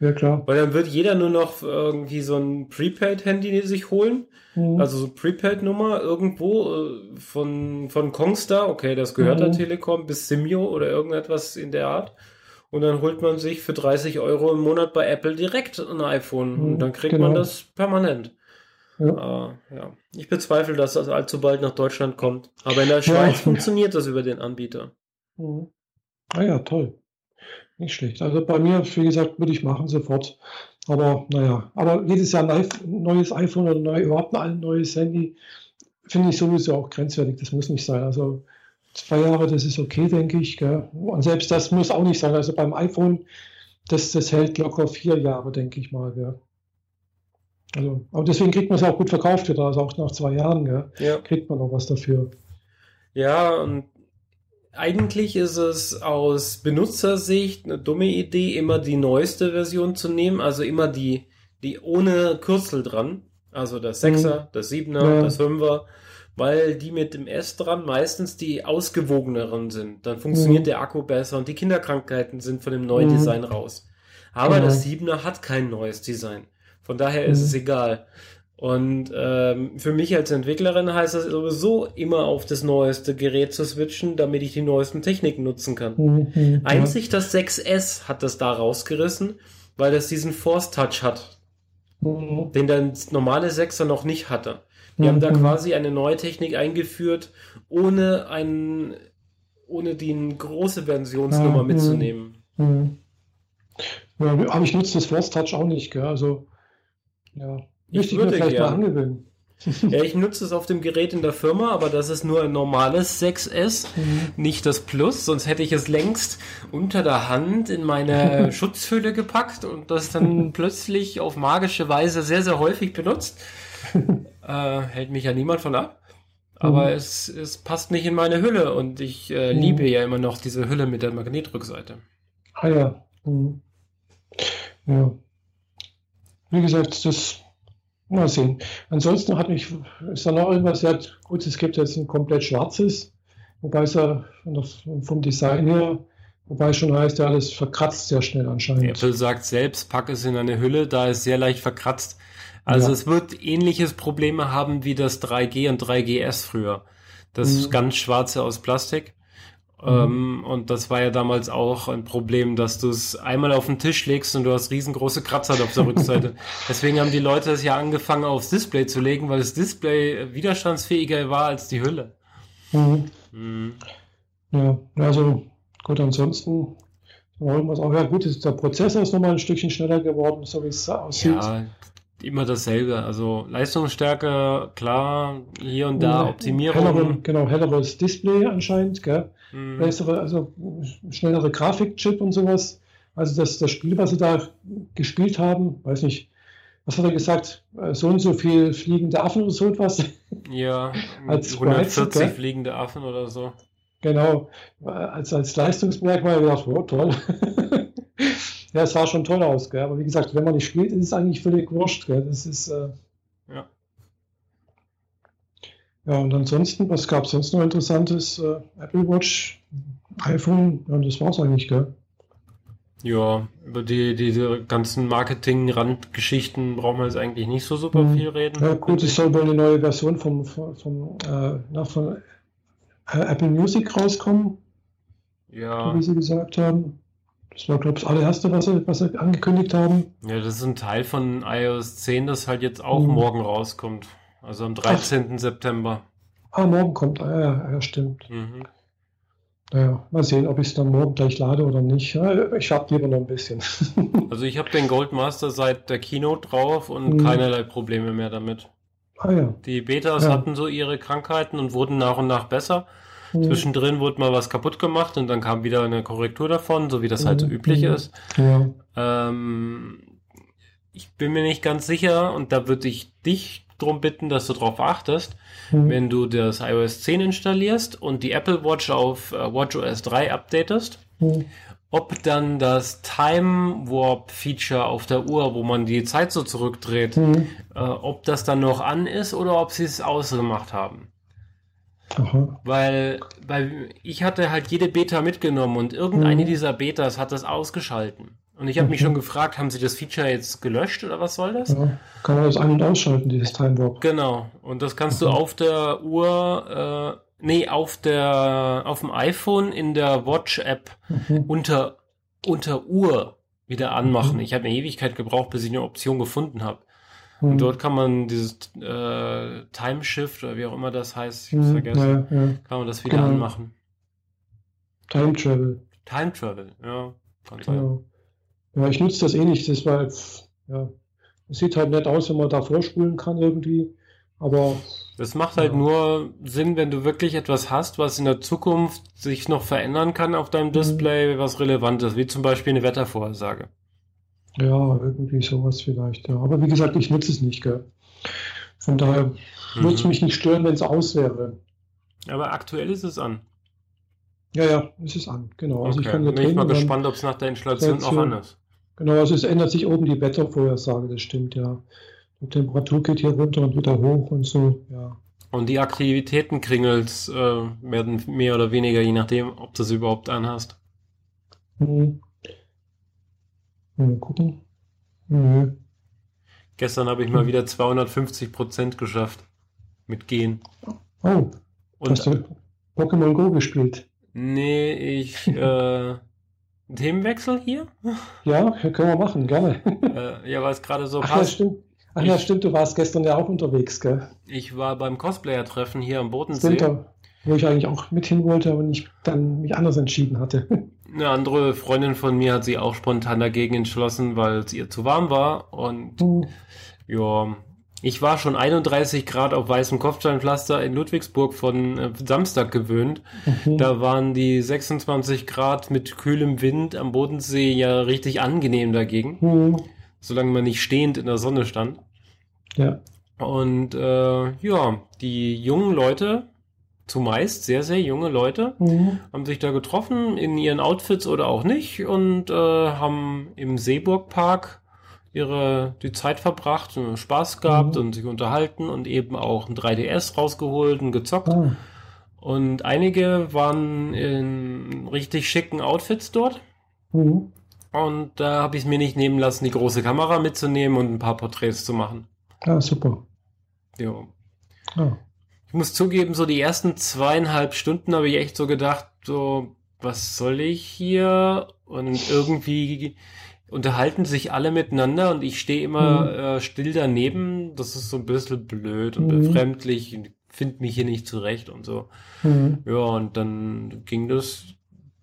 Ja, klar. Weil dann wird jeder nur noch irgendwie so ein Prepaid-Handy sich holen, Mhm. also so Prepaid-Nummer irgendwo äh, von, von Kongstar, okay, das gehört Mhm. der Telekom, bis Simio oder irgendetwas in der Art. Und dann holt man sich für 30 Euro im Monat bei Apple direkt ein iPhone. Und dann kriegt Genau. man das permanent. Ja. Äh, ja. Ich bezweifle, dass das allzu bald nach Deutschland kommt. Aber in der Schweiz funktioniert das über den Anbieter. Mhm. Ah ja, toll. Nicht schlecht. Also bei mir, wie gesagt, würde ich machen sofort. Aber naja, aber jedes Jahr ein neues iPhone oder neu, überhaupt ein neues Handy finde ich sowieso auch grenzwertig. Das muss nicht sein. Also zwei Jahre, das ist okay, denke ich. Gell? Und selbst das muss auch nicht sein. Also beim iPhone, das, das hält locker vier Jahre, denke ich mal. Gell? Also, aber deswegen kriegt man es auch gut verkauft wieder. Also auch nach zwei Jahren gell? Ja. kriegt man noch was dafür. Ja, und eigentlich ist es aus Benutzersicht eine dumme Idee, immer die neueste Version zu nehmen, also immer die, die ohne Kürzel dran. Also das 6er, das 7er, Ja. das 5er, weil die mit dem S dran meistens die ausgewogeneren sind. Dann funktioniert Mhm. der Akku besser und die Kinderkrankheiten sind von dem neuen Mhm. Design raus. Aber Genau. das 7er hat kein neues Design. Von daher ist Mhm. es egal. Und ähm, für mich als Entwicklerin heißt es sowieso immer auf das neueste Gerät zu switchen, damit ich die neuesten Techniken nutzen kann. Mhm, mhm, ja. Einzig das 6S hat das da rausgerissen, weil das diesen Force Touch hat, Mhm. den der normale 6er noch nicht hatte. Die haben da Mhm. quasi eine neue Technik eingeführt, ohne ein, ohne die große Versionsnummer Ja, mhm. mitzunehmen. Mhm. Ja, aber ich nutze das Force Touch auch nicht, gell? Also, ja. Ich ich würde vielleicht mal gern. angewöhnen. [laughs] Ja, ich nutze es auf dem Gerät in der Firma, aber das ist nur ein normales 6S, Mhm. nicht das Plus, sonst hätte ich es längst unter der Hand in meine [laughs] Schutzhülle gepackt und das dann [laughs] plötzlich auf magische Weise sehr, sehr häufig benutzt. Äh, hält mich ja niemand von ab. Aber Mhm. es, es passt nicht in meine Hülle und ich äh, Mhm. liebe ja immer noch diese Hülle mit der Magnetrückseite. Ah ja. Mhm. Ja. Wie gesagt, das mal sehen. Ansonsten hat mich, ist da noch irgendwas, ja, gut, es gibt jetzt ein komplett schwarzes, wobei es ja vom Design her, wobei es schon heißt, ja, das verkratzt sehr schnell anscheinend. Apple sagt selbst, pack es in eine Hülle, da ist sehr leicht verkratzt. Also Ja. es wird ähnliches Probleme haben wie das 3G und 3GS früher. Das Mhm. ganz schwarze aus Plastik. Mhm. Ähm, und das war ja damals auch ein Problem, dass du es einmal auf den Tisch legst und du hast riesengroße Kratzer auf der Rückseite. [laughs] Deswegen haben die Leute es ja angefangen aufs Display zu legen, weil das Display widerstandsfähiger war als die Hülle. Mhm. Mhm. Ja, also gut, ansonsten war irgendwas auch, ja gut, ist, der Prozessor ist nochmal ein Stückchen schneller geworden, so wie es aussieht. Ja, immer dasselbe. Also Leistungsstärke, klar, hier und da Hellere, Optimierung. genau, helleres Display anscheinend, gell? Mhm. Bessere, also schnellere Grafikchip und sowas. Also das, das Spiel, was sie da gespielt haben, weiß nicht, was hat er gesagt? Äh, So und so viel fliegende Affen oder so etwas. [laughs] Ja, [laughs] Als 140 Sprites, gell? fliegende Affen oder so. Genau, äh, als, als Leistungsmerkmal gedacht, oh, toll. [laughs] ja, es sah schon toll aus, gell? aber wie gesagt, wenn man nicht spielt, ist es eigentlich völlig wurscht. Gell? Das ist, äh, Ja. ja, und ansonsten, was gab es sonst noch Interessantes? Äh, Apple Watch, iPhone, ja, das war's eigentlich, gell? Ja, über die, diese ganzen Marketing-Randgeschichten brauchen wir jetzt eigentlich nicht so super Mhm. viel reden. Ja, gut, es soll wohl eine neue Version vom, vom, vom, äh, na, von äh, Apple Music rauskommen, Ja, wie sie gesagt haben. Das war, glaube ich, das allererste, was sie, was sie angekündigt haben. ja, das ist ein Teil von iOS 10, das halt jetzt auch Mhm. morgen rauskommt. Also am 13. September. Ah, morgen kommt, ah, ja, ja, stimmt. Mhm. Naja, mal sehen, ob ich es dann morgen gleich lade oder nicht. Ich habe lieber noch ein bisschen. [laughs] Also ich habe den Goldmaster seit der Keynote drauf und Mhm. keinerlei Probleme mehr damit. ah ja. Die Betas Ja. hatten so ihre Krankheiten und wurden nach und nach besser. Mhm. Zwischendrin wurde mal was kaputt gemacht und dann kam wieder eine Korrektur davon, so wie das halt so Mhm. üblich Mhm. ist. Ja. Ähm, ich bin mir nicht ganz sicher und da würde ich dich drum bitten, dass du darauf achtest, Mhm. wenn du das iOS 10 installierst und die Apple Watch auf äh, WatchOS 3 updatest, Mhm. ob dann das Time Warp Feature auf der Uhr, wo man die Zeit so zurückdreht, Mhm. äh, ob das dann noch an ist oder ob sie es ausgemacht haben. Aha. Weil, weil ich hatte halt jede Beta mitgenommen und irgendeine Mhm. dieser Betas hat das ausgeschalten. Und ich habe mich Okay. schon gefragt, haben sie das Feature jetzt gelöscht oder was soll das? Ja. Kann man das ein- und ausschalten, dieses Time Warp? Genau. Und das kannst du Mhm. auf der Uhr, äh, nee, auf der, auf dem iPhone in der Watch App Mhm. unter unter Uhr wieder anmachen. Mhm. Ich habe eine Ewigkeit gebraucht, bis ich eine Option gefunden habe. Mhm. Und dort kann man dieses äh, Time Shift oder wie auch immer das heißt, ich hab's mhm. vergessen, ja, ja. kann man das wieder genau. anmachen. Time Travel. Time Travel, ja. Genau. Ja, ich nutze das eh nicht. Das war jetzt, ja, es sieht halt nett aus, wenn man da vorspulen kann irgendwie. Aber das macht halt ja. nur Sinn, wenn du wirklich etwas hast, was in der Zukunft sich noch verändern kann auf deinem mhm. Display, was relevant ist, wie zum Beispiel eine Wettervorhersage. Ja, irgendwie sowas vielleicht, ja. Aber wie gesagt, ich nutze es nicht, gell. Von daher mhm. würde es mich nicht stören, wenn es aus wäre. Aber aktuell ist es an. Ja, ja, es ist an, genau. Also okay. ich kann bin ich mal gespannt, ob es nach der Installation auch an ist. Genau, also es ändert sich oben die Wettervorhersage, das stimmt, ja. Die Temperatur geht hier runter und wieder hoch und so, ja. Und die Aktivitätenkringels äh, werden mehr oder weniger, je nachdem, ob du es überhaupt anhast. Hm. Mal gucken. Mhm. Gestern habe ich mal wieder 250 Prozent geschafft. Mit Gehen. Oh. Und hast du Pokémon Go gespielt? Nee, ich. [laughs] Äh, Themenwechsel hier? Ja, können wir machen, gerne. [laughs] Äh, ja, weil es gerade so Ach, passt. Ja, stimmt. Ach ich, ja, stimmt, du warst gestern ja auch unterwegs, gell? Ich war beim Cosplayer-Treffen hier am Bodensee. Stimmt, wo ich eigentlich auch mit hin wollte, aber ich dann mich anders entschieden hatte. [laughs] Eine andere Freundin von mir hat sich auch spontan dagegen entschlossen, weil es ihr zu warm war. Und mhm. ja, ich war schon 31 Grad auf weißem Kopfsteinpflaster in Ludwigsburg von äh, Samstag gewöhnt. Mhm. Da waren die 26 Grad mit kühlem Wind am Bodensee ja richtig angenehm dagegen. Mhm solange man nicht stehend in der Sonne stand. Ja. Und äh, ja, die jungen Leute, zumeist sehr, sehr junge Leute, mhm. haben sich da getroffen in ihren Outfits oder auch nicht und äh, haben im Seeburgpark ihre die Zeit verbracht, Spaß gehabt mhm. und sich unterhalten und eben auch ein 3DS rausgeholt und gezockt. Mhm. Und einige waren in richtig schicken Outfits dort. Mhm. Und da habe ich es mir nicht nehmen lassen, die große Kamera mitzunehmen und ein paar Porträts zu machen. Ja, super. Ja. ja. Ich muss zugeben, so die ersten zweieinhalb Stunden habe ich echt so gedacht, so, was soll ich hier? Und irgendwie unterhalten sich alle miteinander und ich stehe immer mhm. äh, still daneben. Das ist so ein bisschen blöd und mhm. befremdlich. Finde mich hier nicht zurecht und so. Mhm. Ja, und dann ging das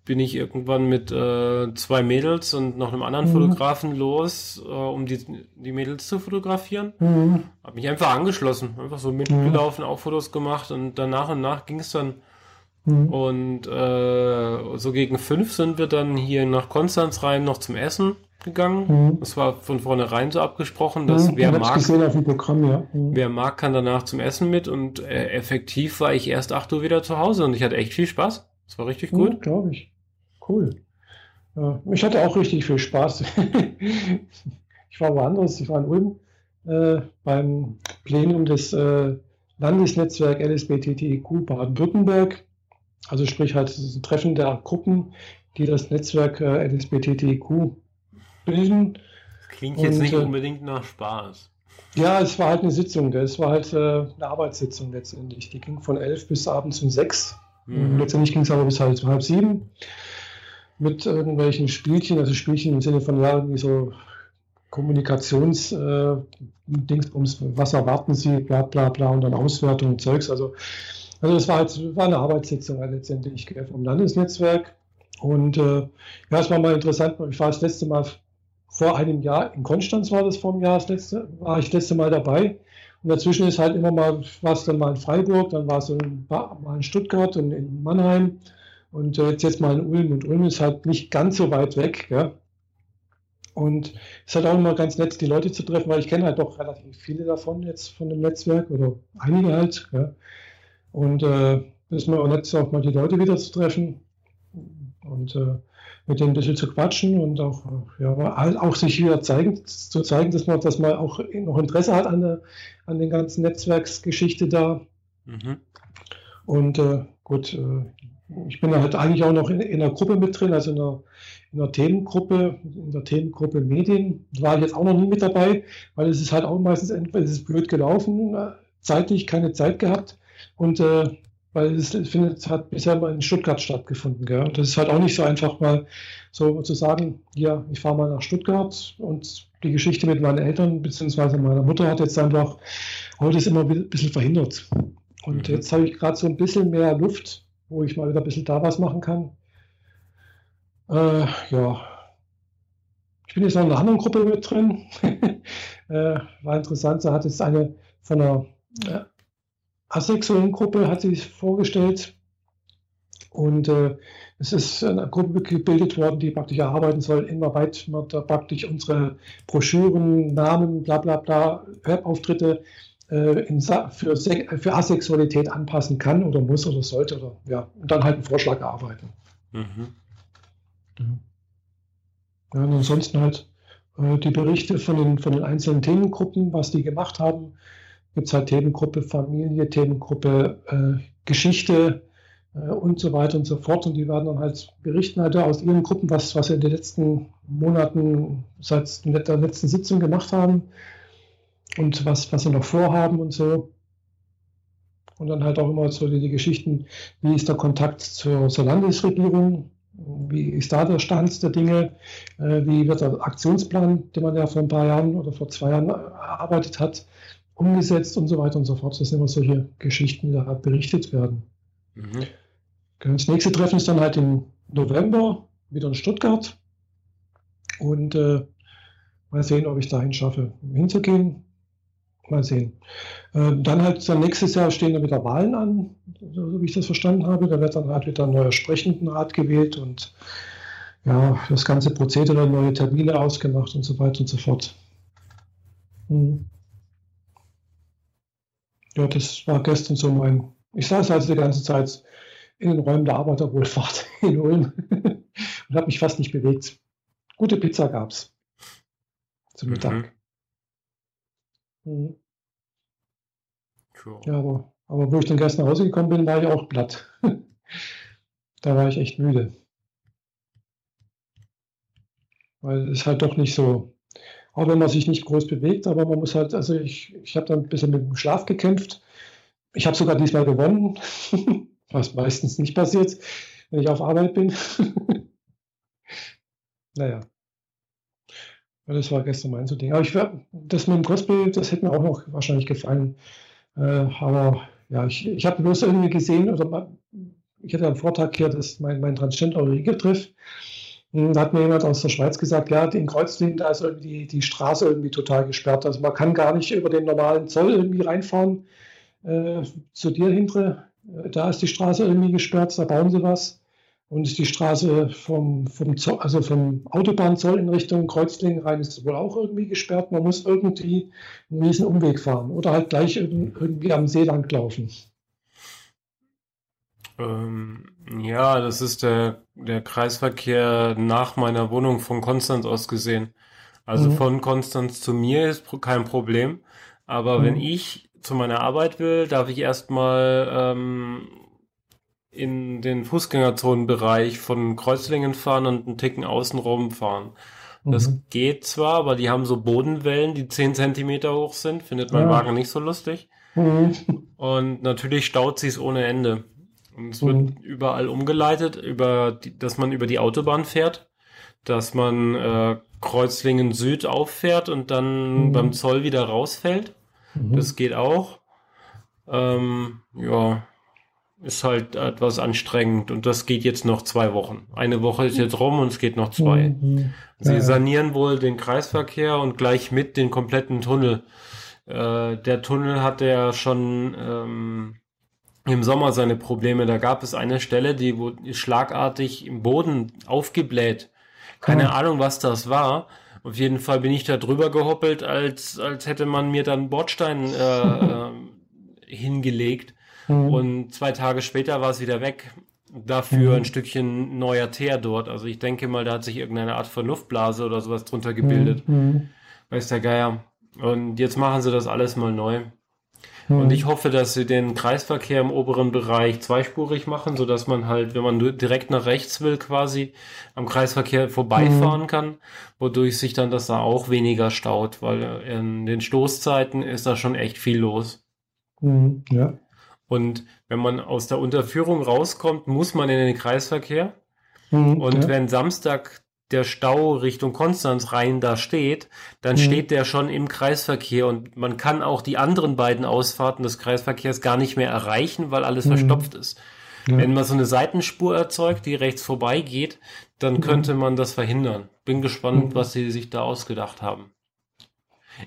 bin ich irgendwann mit äh, zwei Mädels und noch einem anderen mhm. Fotografen los, äh, um die, die Mädels zu fotografieren. Mhm. Hab mich einfach angeschlossen, einfach so mitgelaufen, mhm. auch Fotos gemacht und dann nach und nach ging es dann. Mhm. Und äh, so gegen fünf sind wir dann hier nach Konstanz rein noch zum Essen gegangen. Mhm. Das war von vornherein so abgesprochen, dass mhm. wer mag, Programm, ja. wer mag, kann danach zum Essen mit und äh, effektiv war ich erst acht Uhr wieder zu Hause und ich hatte echt viel Spaß. Das war richtig gut. Ja, Glaube ich. Cool. Ich hatte auch richtig viel Spaß. [laughs] ich war woanders, ich war in Ulm äh, beim Plenum des äh, Landesnetzwerk LSBTTIQ Baden-Württemberg. Also sprich halt das Treffen der Gruppen, die das Netzwerk äh, LSBTTIQ bilden. Das klingt jetzt Und, nicht äh, unbedingt nach Spaß. Ja, es war halt eine Sitzung. Es war halt äh, eine Arbeitssitzung letztendlich. Die ging von elf bis abends um sechs. Mhm. Letztendlich ging es aber bis halt halb sieben mit irgendwelchen Spielchen, also Spielchen im Sinne von ja, irgendwie so Kommunikations äh, Dingsbums, was erwarten Sie, bla bla bla und dann Auswertung und Zeugs. Also, also das war halt war eine Arbeitssitzung halt letztendlich vom Landesnetzwerk. Und äh, ja, es war mal interessant, ich war das letzte Mal vor einem Jahr, in Konstanz war das vor einem Jahr das letzte, war ich das letzte Mal dabei. Und dazwischen ist halt immer mal, war es dann mal in Freiburg, dann war es mal in Stuttgart und in Mannheim. Und äh, jetzt, jetzt mal in Ulm. Und Ulm ist halt nicht ganz so weit weg. Ja? Und es ist halt auch immer ganz nett, die Leute zu treffen, weil ich kenne halt doch relativ viele davon jetzt von dem Netzwerk oder einige halt. Ja? Und äh, es ist mir auch nett, auch mal die Leute wieder zu treffen und äh, mit denen ein bisschen zu quatschen und auch, ja, auch sich wieder zeigen, zu zeigen, dass man, dass man auch noch Interesse hat an der, an den ganzen Netzwerksgeschichte da. Mhm. Und äh, gut, äh, ich bin halt eigentlich auch noch in, in einer Gruppe mit drin, also in einer, in einer Themengruppe, in der Themengruppe Medien. Da war ich jetzt auch noch nie mit dabei, weil es ist halt auch meistens es ist blöd gelaufen, äh, zeitlich keine Zeit gehabt und äh, weil es findet, hat bisher mal in Stuttgart stattgefunden. Gell? Und das ist halt auch nicht so einfach, mal so zu sagen, ja, ich fahre mal nach Stuttgart und die Geschichte mit meinen Eltern bzw. meiner Mutter hat jetzt einfach heute ist immer ein bisschen verhindert. Und mhm. jetzt habe ich gerade so ein bisschen mehr Luft, wo ich mal wieder ein bisschen da was machen kann. Äh, ja, ich bin jetzt noch in einer anderen Gruppe mit drin. [laughs] äh, war interessant, da hat jetzt eine von einer äh, asexuellen Gruppe hat sich vorgestellt. Und äh, es ist eine Gruppe gebildet worden, die praktisch erarbeiten soll, inwieweit man da praktisch unsere Broschüren, Namen, bla bla bla, Webauftritte für, für Asexualität anpassen kann oder muss oder sollte oder ja, und dann halt einen Vorschlag erarbeiten. Mhm. Ja. ja. und ansonsten halt äh, die Berichte von den, von den einzelnen Themengruppen, was die gemacht haben. Gibt es halt Themengruppe Familie, Themengruppe äh, Geschichte äh, und so weiter und so fort. Und die werden dann halt berichten halt aus ihren Gruppen, was, was sie in den letzten Monaten seit der letzten Sitzung gemacht haben und was, was sie noch vorhaben und so. Und dann halt auch immer so die, die Geschichten, wie ist der Kontakt zur, zur, Landesregierung, wie ist da der Stand der Dinge, äh, wie wird der Aktionsplan, den man ja vor ein paar Jahren oder vor zwei Jahren erarbeitet hat, umgesetzt und so weiter und so fort. Das sind immer solche Geschichten, die da berichtet werden. Mhm. Das nächste Treffen ist dann halt im November, wieder in Stuttgart. Und äh, mal sehen, ob ich dahin schaffe, hinzugehen. Mal sehen. Äh, dann halt dann nächstes Jahr stehen dann wieder Wahlen an, so wie ich das verstanden habe. Da wird dann halt wieder ein neuer Sprechendenrat gewählt und ja, das ganze Prozedere, neue Termine ausgemacht und so weiter und so fort. Hm. Ja, das war gestern so mein. Ich saß also die ganze Zeit in den Räumen der Arbeiterwohlfahrt [laughs] in Ulm [laughs] und habe mich fast nicht bewegt. Gute Pizza gab es zum Mittag. Mhm. Mhm. Cool. Ja, aber, aber wo ich dann gestern nach Hause gekommen bin, war ich auch platt. [laughs] da war ich echt müde. Weil es halt doch nicht so, auch wenn man sich nicht groß bewegt, aber man muss halt, also ich, ich habe dann ein bisschen mit dem Schlaf gekämpft. Ich habe sogar diesmal gewonnen, [laughs] was meistens nicht passiert, wenn ich auf Arbeit bin. [laughs] naja. Das war gestern mein so Ding. Aber ich das mit dem Cosplay, das hätte mir auch noch wahrscheinlich gefallen. Äh, aber ja, ich, ich habe bloß irgendwie gesehen, oder ich hatte am Vortag hier das, mein, mein Transgender-Riegel-Treff. Da hat mir jemand aus der Schweiz gesagt, ja, in Kreuzlingen, da ist irgendwie die, die Straße irgendwie total gesperrt. Also man kann gar nicht über den normalen Zoll irgendwie reinfahren. Äh, zu dir hintere, äh, da ist die Straße irgendwie gesperrt, da bauen sie was. Und die Straße vom, vom, Zoll, also vom Autobahnzoll in Richtung Kreuzlingen rein ist wohl auch irgendwie gesperrt. Man muss irgendwie einen riesen Umweg fahren oder halt gleich irgendwie am See lang laufen. Ähm, ja, das ist der, der Kreisverkehr nach meiner Wohnung von Konstanz aus gesehen. Also mhm. von Konstanz zu mir ist kein Problem. Aber mhm. wenn ich zu meiner Arbeit will, darf ich erstmal ähm, in den Fußgängerzonenbereich von Kreuzlingen fahren und einen Ticken außenrum fahren. Das mhm. geht zwar, aber die haben so Bodenwellen, die 10 Zentimeter hoch sind. Findet mein ja. Wagen nicht so lustig. Mhm. Und natürlich staut sie es ohne Ende. Und es wird mhm. überall umgeleitet, über die, dass man über die Autobahn fährt, dass man äh, Kreuzlingen Süd auffährt und dann mhm. beim Zoll wieder rausfällt. Das geht auch. Ähm, ja, ist halt etwas anstrengend und das geht jetzt noch zwei Wochen. Eine Woche ist jetzt rum und es geht noch zwei. Mhm. Sie sanieren wohl den Kreisverkehr und gleich mit den kompletten Tunnel. Äh, der Tunnel hatte ja schon ähm, im Sommer seine Probleme. Da gab es eine Stelle, die wurde schlagartig im Boden aufgebläht. Keine mhm. Ahnung, was das war. Auf jeden Fall bin ich da drüber gehoppelt, als, als hätte man mir dann Bordstein äh, [laughs] äh, hingelegt. Mhm. Und zwei Tage später war es wieder weg. Dafür mhm. ein Stückchen neuer Teer dort. Also ich denke mal, da hat sich irgendeine Art von Luftblase oder sowas drunter gebildet. Mhm. mhm. Weiß der Geier. Und jetzt machen sie das alles mal neu. Mhm. Und ich hoffe, dass sie den Kreisverkehr im oberen Bereich zweispurig machen, so dass man halt, wenn man direkt nach rechts will, quasi am Kreisverkehr vorbeifahren mhm. kann, wodurch sich dann das da auch weniger staut, weil in den Stoßzeiten ist da schon echt viel los. Mhm. Ja. Und wenn man aus der Unterführung rauskommt, muss man in den Kreisverkehr. Mhm, und ja. wenn Samstag der Stau Richtung Konstanz rein da steht, dann mhm. steht der schon im Kreisverkehr und man kann auch die anderen beiden Ausfahrten des Kreisverkehrs gar nicht mehr erreichen, weil alles mhm. verstopft ist. Ja. Wenn man so eine Seitenspur erzeugt, die rechts vorbei geht, dann mhm. könnte man das verhindern. Bin gespannt, mhm. was sie sich da ausgedacht haben.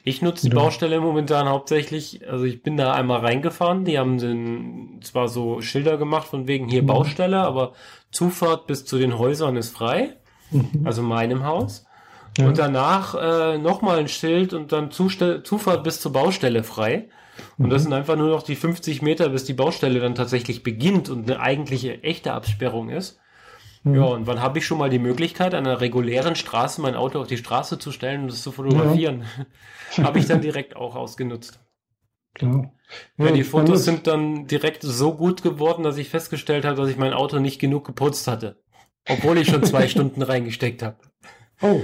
Ich nutze die. Baustelle momentan hauptsächlich, also ich bin da einmal reingefahren, die haben den, zwar so Schilder gemacht von wegen hier mhm. Baustelle, aber Zufahrt bis zu den Häusern ist frei, mhm. also meinem Haus. Ja. Und danach äh, nochmal ein Schild und dann Zustell Zufahrt bis zur Baustelle frei. Und das mhm. sind einfach nur noch die 50 Meter, bis die Baustelle dann tatsächlich beginnt und eine eigentliche echte Absperrung ist. Mhm. Ja, und wann habe ich schon mal die Möglichkeit, an einer regulären Straße mein Auto auf die Straße zu stellen und das zu fotografieren? Ja. [laughs] habe ich dann direkt auch ausgenutzt. Klar. Ja, ja, die Fotos sind dann direkt so gut geworden, dass ich festgestellt habe, dass ich mein Auto nicht genug geputzt hatte. Obwohl ich schon zwei [laughs] Stunden reingesteckt habe. Oh.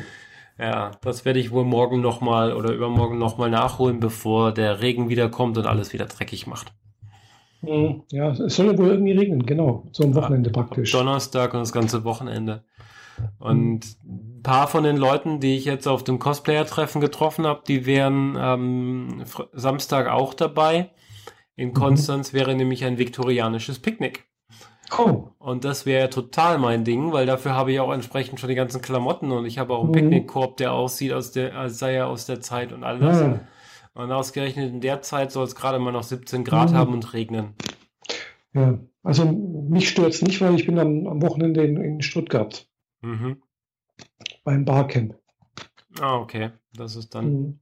Ja, das werde ich wohl morgen nochmal oder übermorgen nochmal nachholen, bevor der Regen wiederkommt und alles wieder dreckig macht. Mhm. Ja, es soll ja wohl irgendwie regnen, genau. So am Wochenende ja, praktisch. Donnerstag und das ganze Wochenende. Und ein paar von den Leuten, die ich jetzt auf dem Cosplayer-Treffen getroffen habe, die wären ähm, Samstag auch dabei. In mhm. Konstanz mhm. wäre nämlich ein viktorianisches Picknick. Oh. Und das wäre total mein Ding, weil dafür habe ich auch entsprechend schon die ganzen Klamotten und ich habe auch einen mhm. Picknickkorb, der aussieht, aus der, als sei er aus der Zeit und alles. Ja. Und ausgerechnet in der Zeit soll es gerade mal noch 17 Grad mhm. haben und regnen. Ja, also mich stört es nicht, weil ich bin am, am Wochenende in, in Stuttgart. Mhm. Beim Barcamp. Ah, okay. Das ist dann. Mhm.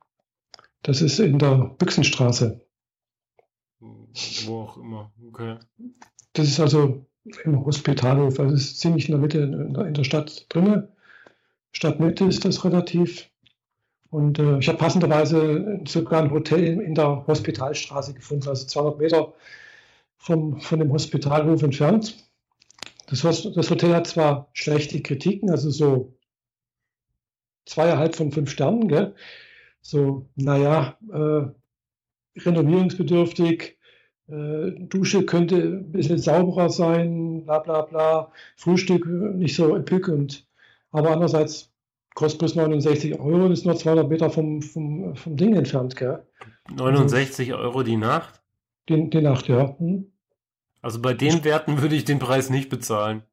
Das ist in der Büchsenstraße. Wo auch immer. Okay. Das ist also im Hospitalhof. Also ist ziemlich in der Mitte in der, in der Stadt drin. Stadtmitte ist das relativ. Und äh, ich habe passenderweise sogar ein Hotel in der Hospitalstraße gefunden, also 200 Meter vom, von dem Hospitalhof entfernt. Das, das Hotel hat zwar schlechte Kritiken, also so zweieinhalb von fünf Sternen, gell? so, naja, äh, renovierungsbedürftig, äh, Dusche könnte ein bisschen sauberer sein, bla bla bla, Frühstück nicht so entzückend. Aber andererseits kostet bloß 69 Euro und ist nur 200 Meter vom, vom, vom Ding entfernt. Gell? 69 also, Euro die Nacht? Die, die Nacht, ja. Hm? Also bei den Werten würde ich den Preis nicht bezahlen.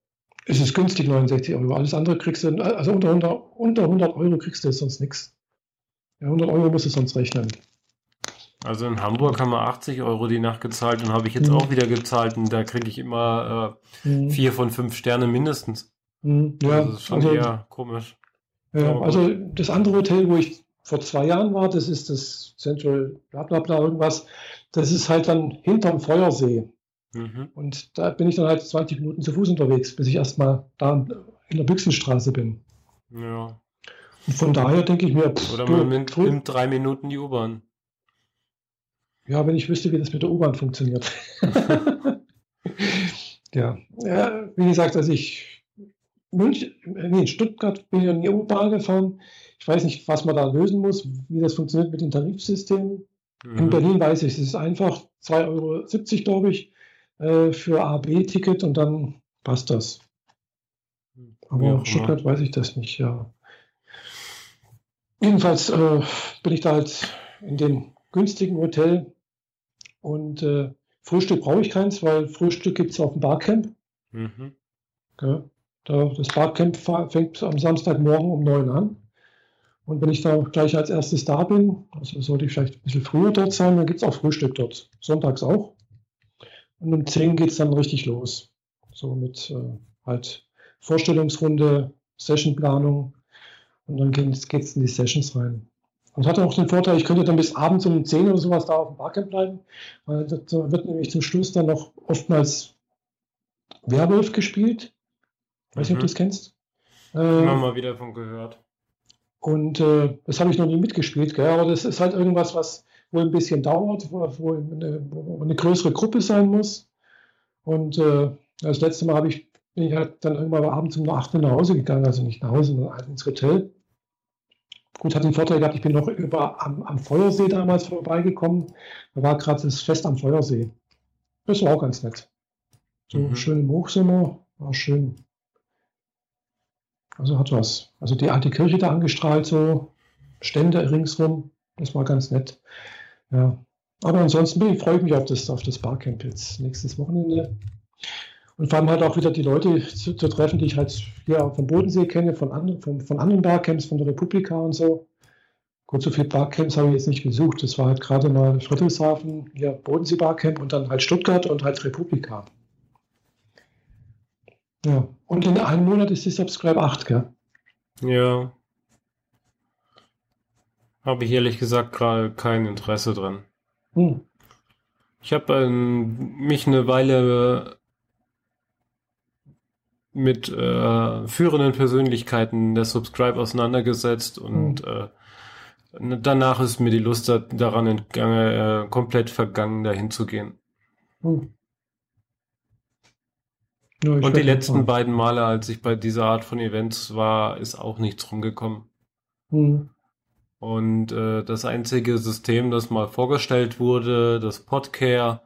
Es ist günstig, 69 Euro. Alles andere kriegst du, also unter 100, unter 100 Euro kriegst du sonst nichts. Ja, 100 Euro musst du sonst rechnen. Also in Hamburg haben wir 80 Euro die Nacht gezahlt und habe ich jetzt mhm. auch wieder gezahlt und da kriege ich immer äh, mhm. vier von fünf Sterne mindestens. Mhm. Ja, also das ist schon also, eher komisch. Ja, also das andere Hotel, wo ich vor zwei Jahren war, das ist das Central Blablabla irgendwas, das ist halt dann hinterm Feuersee. Mhm. Und da bin ich dann halt 20 Minuten zu Fuß unterwegs, bis ich erstmal da in der Büchsenstraße bin. Ja. Und von daher denke ich mir, pff, Oder man nimmt, nimmt drei Minuten die U-Bahn. Ja, wenn ich wüsste, wie das mit der U-Bahn funktioniert. [laughs] [laughs] ja. ja, wie gesagt, also ich München, nee, in Stuttgart bin ich in die U-Bahn gefahren. Ich weiß nicht, was man da lösen muss, wie das funktioniert mit den Tarifsystemen. Mhm. In Berlin weiß ich, es ist einfach 2,70 Euro, glaube ich, äh, für A-B-Ticket und dann passt das. Aber ja, Stuttgart weiß ich das nicht, ja. Jedenfalls äh, bin ich da halt in dem günstigen Hotel und äh, Frühstück brauche ich keins, weil Frühstück gibt es auf dem Barcamp. Mhm. Ja, das Barcamp fängt am Samstagmorgen um neun an. Und wenn ich da gleich als erstes da bin, also sollte ich vielleicht ein bisschen früher dort sein, dann gibt es auch Frühstück dort. Sonntags auch. Und um zehn geht es dann richtig los. So mit äh, halt Vorstellungsrunde, Sessionplanung. Und dann geht es in die Sessions rein. Und hatte auch den Vorteil, ich könnte dann bis abends um 10 oder sowas da auf dem Barcamp bleiben, weil da wird nämlich zum Schluss dann noch oftmals Werwolf gespielt. Ich weiß nicht, mhm. ob du das kennst. Äh, Immer mal wieder von gehört. Und äh, das habe ich noch nie mitgespielt, gell? aber das ist halt irgendwas, was wohl ein bisschen dauert, wo, wo, eine, wo eine, größere Gruppe sein muss. Und äh, das letzte Mal habe ich, bin ich halt dann irgendwann abends um 8 Uhr nach Hause gegangen, also nicht nach Hause, sondern halt ins Hotel. Gut, hat den Vorteil gehabt, ich bin noch über am, am Feuersee damals vorbeigekommen. Da war gerade das Fest am Feuersee. das war auch ganz nett. So mhm. schön im Hochsommer, war schön. Also hat was. Also die alte Kirche da angestrahlt, so Stände ringsrum, das war ganz nett. Ja. Aber ansonsten bin ich, freue ich mich auf das, auf das Barcamp jetzt nächstes Wochenende. Und vor allem halt auch wieder die Leute zu, zu treffen, die ich halt hier vom Bodensee kenne, von, anderen, von, von anderen Barcamps, von der Republika und so. Gut, so viele Barcamps habe ich jetzt nicht gesucht. Das war halt gerade mal Friedrichshafen, hier Bodensee Barcamp und dann halt Stuttgart und halt Republika. Ja, und in einem Monat ist die Subscribe 8, gell? Ja. Habe ich ehrlich gesagt gerade kein Interesse dran. Hm. Ich habe ähm, mich eine Weile mit äh, führenden Persönlichkeiten der Subscribe auseinandergesetzt und hm. äh, danach ist mir die Lust daran entgangen, äh, komplett vergangen, dahin zu gehen. Hm. Ja, und die letzten fahren. beiden Male, als ich bei dieser Art von Events war, ist auch nichts rumgekommen. Hm. Und äh, das einzige System, das mal vorgestellt wurde, das Podcare,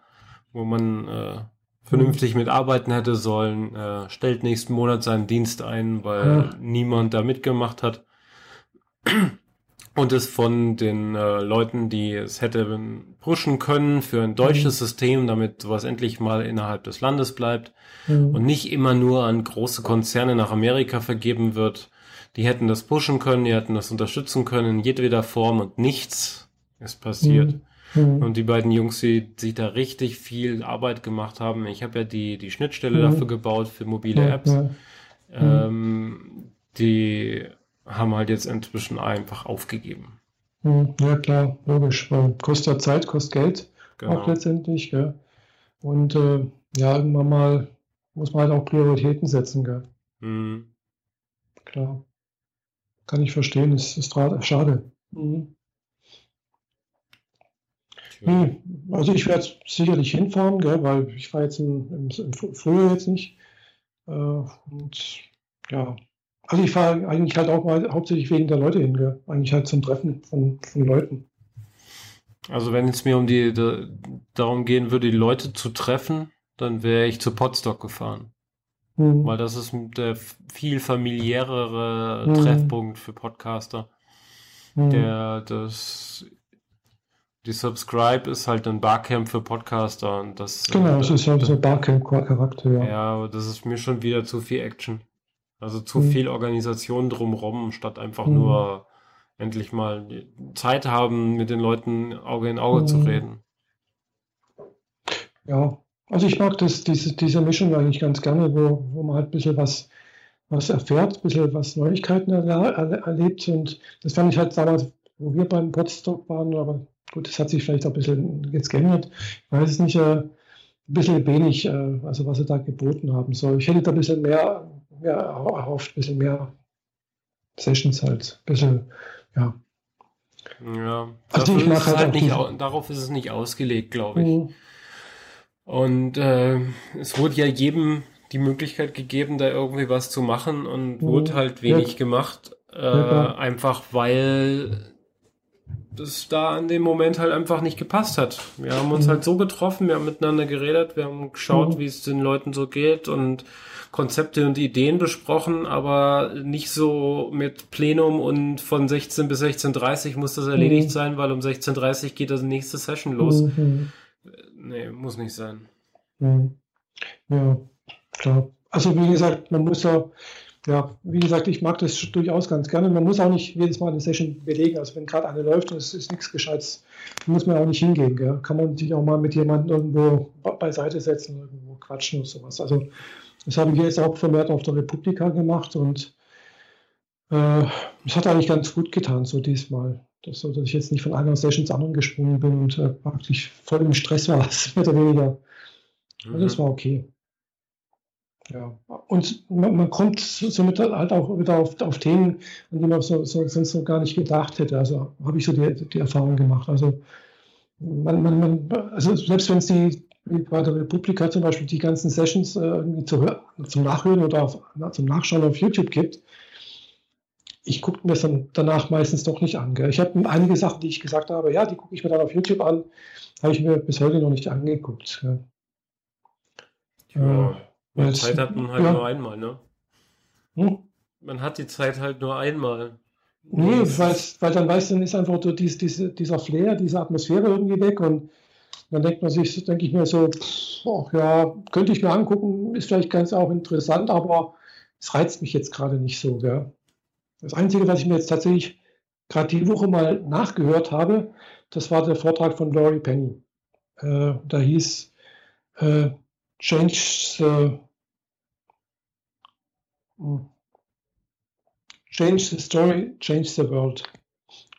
wo man äh, vernünftig hm. mitarbeiten hätte sollen, äh, stellt nächsten Monat seinen Dienst ein, weil ja. niemand da mitgemacht hat und es von den äh, Leuten, die es hätte pushen können für ein deutsches mhm. System, damit sowas endlich mal innerhalb des Landes bleibt mhm. und nicht immer nur an große Konzerne nach Amerika vergeben wird. Die hätten das pushen können, die hätten das unterstützen können in jedweder Form und nichts ist passiert. Mhm. mhm. Und die beiden Jungs, die sich da richtig viel Arbeit gemacht haben, ich habe ja die, die Schnittstelle mhm. dafür gebaut für mobile Apps. Ähm, die haben halt jetzt inzwischen einfach aufgegeben. Hm, ja, klar, logisch, weil kostet Zeit, kostet Geld genau. auch letztendlich. Gell? Und äh, ja, irgendwann mal muss man halt auch Prioritäten setzen. Gell? Mhm. Klar. Kann ich verstehen, ist, ist schade. Mhm. Hm, also ich werde sicherlich hinfahren, gell, weil ich war jetzt im, im, im Frühjahr jetzt nicht. Äh, und ja, also ich fahre eigentlich halt auch mal hauptsächlich wegen der Leute hin, eigentlich halt zum Treffen von, von Leuten. Also wenn es mir um die, de, darum gehen würde, die Leute zu treffen, dann wäre ich zu Podstock gefahren. Hm. Weil das ist der viel familiärere hm. Treffpunkt für Podcaster. Hm. Der das die Subscribe ist halt ein Barcamp für Podcaster und das genau, es ist halt so ein Barcamp-Charakter, ja. Ja, aber das ist mir schon wieder zu viel Action. Also zu mhm. viel Organisation drumherum, statt einfach mhm. nur endlich mal Zeit haben, mit den Leuten Auge in Auge mhm. zu reden. Ja, also ich mag das, diese, diese Mischung eigentlich ganz gerne, wo, wo man halt ein bisschen was, was erfährt, ein bisschen was Neuigkeiten erle erlebt. Und das fand ich halt damals, wo wir beim Potsdok waren, aber gut, das hat sich vielleicht auch ein bisschen jetzt geändert. Ich weiß es nicht, äh, ein bisschen wenig, äh, also was sie da geboten haben soll. Ich hätte da ein bisschen mehr ja, erhofft, ein bisschen mehr Sessions halt, ein bisschen, ja. Ja, also ich mache halt, halt nicht, darauf ist es nicht ausgelegt, glaube ich. Mhm. Und äh, es wurde ja jedem die Möglichkeit gegeben, da irgendwie was zu machen und mhm. wurde halt wenig ja. gemacht, äh, ja, einfach weil das da an dem Moment halt einfach nicht gepasst hat. Wir haben uns mhm. halt so getroffen, wir haben miteinander geredet, wir haben geschaut, mhm. wie es den Leuten so geht und Konzepte und Ideen besprochen, aber nicht so mit Plenum und von 16 bis 16.30 muss das erledigt mhm. sein, weil um 16.30 geht das nächste Session los. Mhm. Nee, muss nicht sein. Mhm. Ja, klar. Also wie gesagt, man muss ja, ja, wie gesagt, ich mag das durchaus ganz gerne. Man muss auch nicht jedes Mal eine Session belegen. Also wenn gerade eine läuft und es ist nichts Gescheites, muss man auch nicht hingehen. Gell? Kann man sich auch mal mit jemandem irgendwo beiseite setzen, irgendwo quatschen oder sowas. Also das habe ich jetzt auch vermehrt auf der Republika gemacht und äh, es hat eigentlich ganz gut getan, so diesmal. Das, so, dass ich jetzt nicht von einer Session zur anderen gesprungen bin und äh, praktisch voll im Stress war, [laughs] mehr oder weniger. Mhm. Also das war okay. Ja. Und man, man, kommt somit halt auch wieder auf, auf Themen, an die man so, so, sonst so gar nicht gedacht hätte. Also habe ich so die, die Erfahrung gemacht. Also, man, man, man, also selbst wenn es die wie bei der Republika zum Beispiel die ganzen Sessions äh, zu, zum Nachhören oder auf, na, zum Nachschauen auf YouTube gibt, ich gucke mir das dann danach meistens doch nicht an. Gell? Ich habe einige Sachen, die ich gesagt habe, ja, die gucke ich mir dann auf YouTube an, habe ich mir bis heute noch nicht angeguckt. Gell? Ja, äh, Zeit hat man halt ja. nur einmal, ne? Hm? Man hat die Zeit halt nur einmal. Nee, weil, weil dann weißt du, dann ist einfach so dies, diese, dieser Flair, diese Atmosphäre irgendwie weg und dann denkt man sich, denke ich mir so, pff, ja, könnte ich mir angucken, ist vielleicht ganz auch interessant, aber es reizt mich jetzt gerade nicht so. Gell? Das Einzige, was ich mir jetzt tatsächlich gerade die Woche mal nachgehört habe, das war der Vortrag von Laurie Penny. Äh, da hieß äh, Change the hm, Change the Story, Change the World,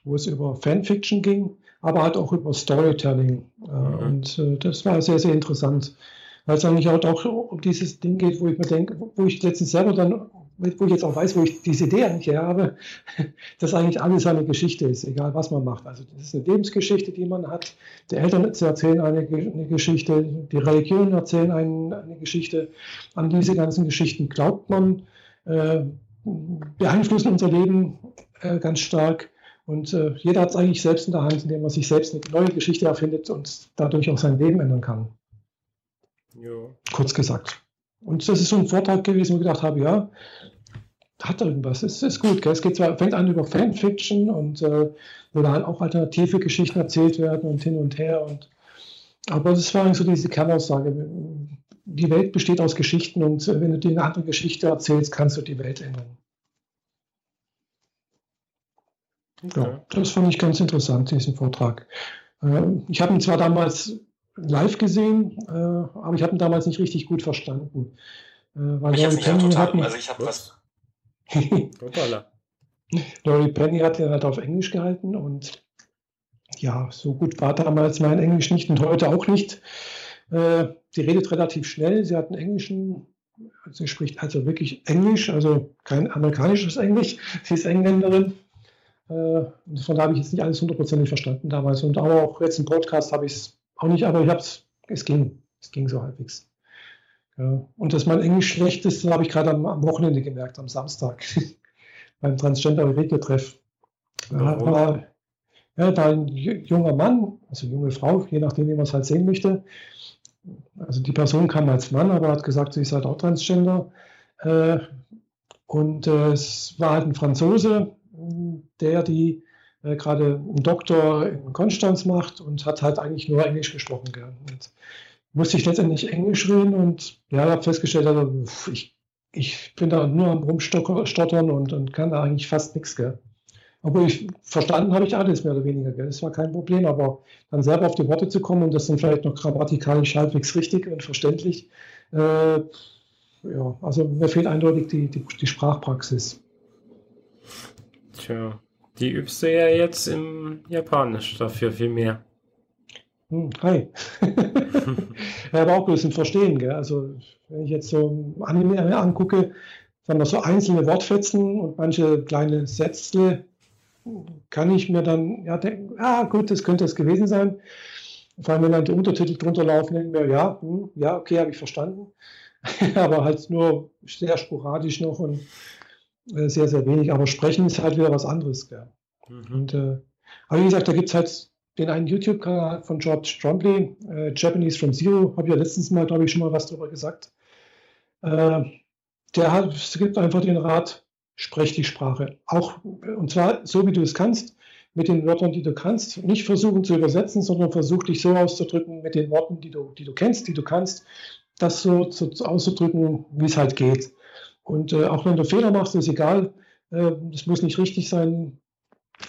wo es über Fanfiction ging, aber halt auch über Storytelling. Äh, mhm. Und äh, das war sehr, sehr interessant, weil es eigentlich auch, auch um dieses Ding geht, wo ich mir denke, wo ich letztens selber dann, wo ich jetzt auch weiß, wo ich diese Idee eigentlich her habe, [laughs] dass eigentlich alles eine Geschichte ist, egal was man macht. Also das ist eine Lebensgeschichte, die man hat. Die Eltern erzählen eine, eine Geschichte, die Religionen erzählen eine, eine Geschichte. An diese ganzen Geschichten glaubt man. Äh, beeinflussen unser Leben äh, ganz stark. Und äh, jeder hat es eigentlich selbst in der Hand, indem er sich selbst eine neue Geschichte erfindet und dadurch auch sein Leben ändern kann. Ja. Kurz gesagt. Und das ist so ein Vortrag gewesen, wo ich gedacht habe, ja, hat irgendwas, es ist gut. Gell? Es geht zwar, fängt an über Fanfiction und äh, wo da halt auch alternative Geschichten erzählt werden und hin und her. Und, aber das war so diese Kernaussage die Welt besteht aus Geschichten und äh, wenn du dir eine andere Geschichte erzählst, kannst du die Welt ändern. Okay. Ja, das fand ich ganz interessant, diesen Vortrag. Äh, ich habe ihn zwar damals live gesehen, äh, aber ich habe ihn damals nicht richtig gut verstanden. Weil ich Laurie Penny total, hat also ich habe was. [laughs] Laurie Penny hat ja halt auf Englisch gehalten und ja, so gut war damals mein Englisch nicht und heute auch nicht. Äh, sie redet relativ schnell. Sie hat einen englischen, sie spricht also wirklich Englisch, also kein amerikanisches Englisch. [laughs] Sie ist Engländerin. Äh, von da habe ich jetzt nicht alles hundertprozentig verstanden damals. Und aber auch jetzt im Podcast habe ich es auch nicht, aber ich habe es, es ging, es ging so halbwegs. Ja. Und dass mein Englisch schlecht ist, habe ich gerade am, am, Wochenende gemerkt, am Samstag, [laughs] beim Transgender-Regeltreff. Ja, ja, da ein junger Mann, also junge Frau, je nachdem, wie man es halt sehen möchte, also die Person kam als Mann, aber hat gesagt, sie ist halt auch Transgender. Äh, und äh, es war halt ein Franzose, der die äh, gerade einen Doktor in Konstanz macht und hat halt eigentlich nur Englisch gesprochen. Gell. Und musste ich letztendlich Englisch reden und ja, habe festgestellt, also, ich, ich bin da nur am Rumstottern und, und kann da eigentlich fast nichts. Gell. Obwohl ich verstanden habe ich alles mehr oder weniger. Gell? Das war kein Problem, aber dann selber auf die Worte zu kommen und das dann vielleicht noch grammatikalisch halbwegs richtig und verständlich, äh, ja, also mir fehlt eindeutig die, die, die Sprachpraxis. Tja, die übst du ja jetzt im Japanisch dafür viel mehr. Hm, hi. [laughs] ja, aber auch bloß im Verstehen. Gell? Also, wenn ich jetzt so Anime angucke, sagen wir so einzelne Wortfetzen und manche kleine Sätze, kann ich mir dann ja denken, ah gut, das könnte es gewesen sein. Vor allem, wenn dann die Untertitel drunter laufen, denken wir, ja, hm, ja, okay, habe ich verstanden. [laughs] aber halt nur sehr sporadisch noch und sehr, sehr wenig. Aber sprechen ist halt wieder was anderes. Ja. Mhm. Und, äh, aber wie gesagt, da gibt es halt den einen YouTube-Kanal von George Trombley, äh, Japanese from Zero, habe ich ja letztens mal, glaube ich, schon mal was darüber gesagt. Äh, der hat, es gibt einfach den Rat, sprech die Sprache. Auch, und zwar so, wie du es kannst, mit den Wörtern, die du kannst. Nicht versuchen zu übersetzen, sondern versuch dich so auszudrücken mit den Worten, die du, die du kennst, die du kannst, das so, so auszudrücken, wie es halt geht. Und äh, auch wenn du Fehler machst, ist egal. Es äh, muss nicht richtig sein.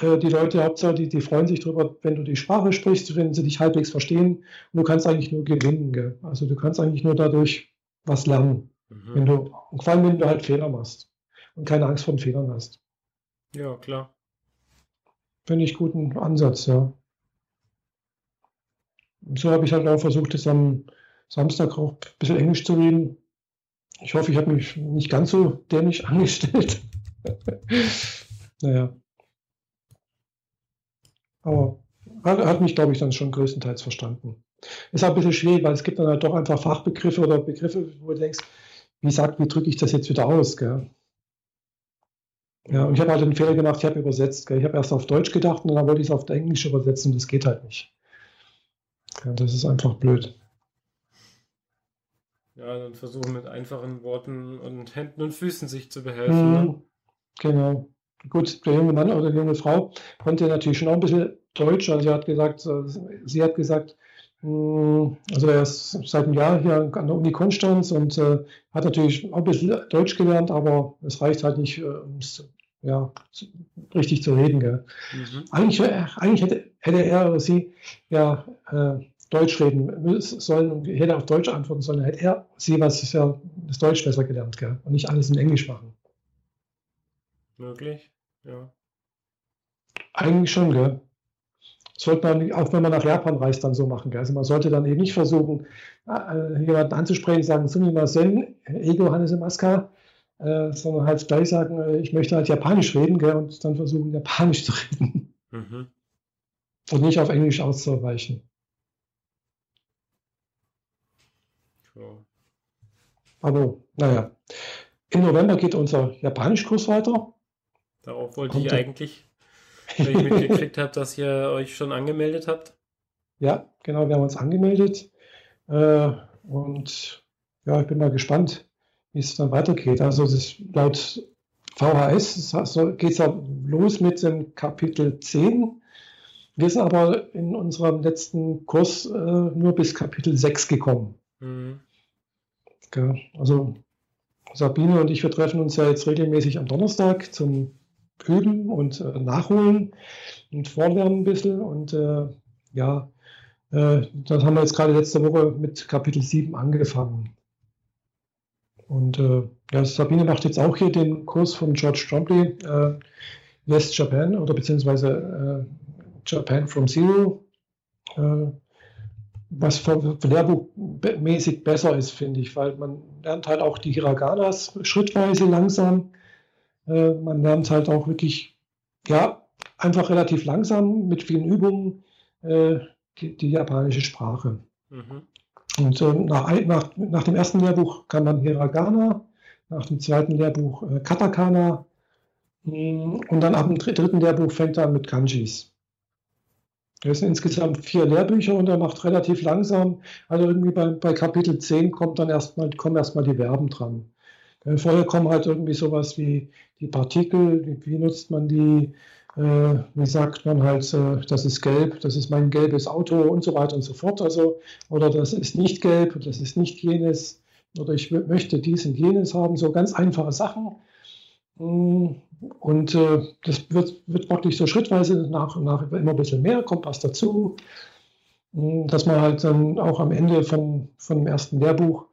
Äh, die Leute, Hauptsache, die, die freuen sich darüber, wenn du die Sprache sprichst, wenn sie dich halbwegs verstehen. Und du kannst eigentlich nur gewinnen. Gell? Also du kannst eigentlich nur dadurch was lernen. Mhm. Wenn du, und vor allem, wenn du halt Fehler machst und keine Angst vor den Fehlern hast. Ja, klar. Finde ich guten Ansatz, ja. So habe ich halt auch versucht, es am Samstag auch ein bisschen Englisch zu reden. Ich hoffe, ich habe mich nicht ganz so dämlich [laughs] angestellt. naja. Aber hat, hat mich, glaube ich, dann schon größtenteils verstanden. Ist auch ein bisschen schwierig, weil es gibt dann halt doch einfach Fachbegriffe oder Begriffe, wo du denkst, wie sagt, wie drücke ich das jetzt wieder aus? Gell? Ja, und ich habe halt den Fehler gemacht, ich habe übersetzt. Gell? Ich habe erst auf Deutsch gedacht und dann wollte ich es auf Englisch übersetzen und das geht halt nicht. Ja, das ist einfach blöd. Ja, dann versuchen mit einfachen Worten und Händen und Füßen sich zu behelfen. Mhm, ne? Genau. Gut, der junge Mann oder die junge Frau konnte natürlich schon auch ein bisschen Deutsch. Also sie hat gesagt, äh, sie hat gesagt, hm, also er ist seit einem Jahr hier an der Uni Konstanz und äh, hat natürlich auch ein bisschen Deutsch gelernt, aber es reicht halt nicht, äh, um es ja, richtig zu reden. Mhm. Eigentlich, äh, eigentlich hätte, hätte, er oder sie ja äh, Deutsch reden sollen und hätte auf Deutsch antworten sollen, hätte er sie was ist ja das Deutsch besser gelernt gell? und nicht alles in Englisch machen. Möglich, ja. Eigentlich schon, gell? Sollte man, auch wenn man nach Japan reist, dann so machen. Gell? Also man sollte dann eben nicht versuchen, äh, jemanden anzusprechen, sagen, Sumimasen, Ego Hannes Maska, äh, sondern halt gleich sagen, äh, ich möchte halt Japanisch reden gell? und dann versuchen, Japanisch zu reden. Mhm. Und nicht auf Englisch auszuweichen. So. Aber naja, im November geht unser Japanischkurs weiter. Darauf wollte Kommt ich eigentlich, weil ich mitgekriegt habe, dass ihr euch schon angemeldet habt. Ja, genau, wir haben uns angemeldet. Äh, und ja, ich bin mal gespannt, wie es dann weitergeht. Also das, laut VHS geht es ja los mit dem Kapitel 10. Wir sind aber in unserem letzten Kurs äh, nur bis Kapitel 6 gekommen. Mhm. Also Sabine und ich, wir treffen uns ja jetzt regelmäßig am Donnerstag zum Üben und äh, Nachholen und Vorlernen ein bisschen. Und äh, ja, äh, das haben wir jetzt gerade letzte Woche mit Kapitel 7 angefangen. Und äh, ja, Sabine macht jetzt auch hier den Kurs von George Trombley, äh, West Japan oder beziehungsweise äh, Japan from Zero was lehrbuchmäßig besser ist, finde ich, weil man lernt halt auch die Hiraganas schrittweise langsam. Äh, man lernt halt auch wirklich, ja, einfach relativ langsam mit vielen Übungen äh, die, die, japanische Sprache. Mhm. Und äh, nach, nach, nach, dem ersten Lehrbuch kann man Hiragana, nach dem zweiten Lehrbuch äh, Katakana mm, und dann ab dem dritten Lehrbuch fängt er an mit Kanjis. Es sind insgesamt vier Lehrbücher und er macht relativ langsam. Also irgendwie bei, bei Kapitel 10 kommt dann erstmal, kommen erstmal die Verben dran. Vorher kommen halt irgendwie sowas wie die Partikel, wie, wie nutzt man die, äh, wie sagt man halt, äh, das ist gelb, das ist mein gelbes Auto und so weiter und so fort. Also, oder das ist nicht gelb, das ist nicht jenes, oder ich möchte dies und jenes haben, so ganz einfache Sachen. Und äh, das wird, wird praktisch so schrittweise nach und nach immer ein bisschen mehr, kommt was dazu, mm, dass man halt dann auch am Ende von, von dem ersten Lehrbuch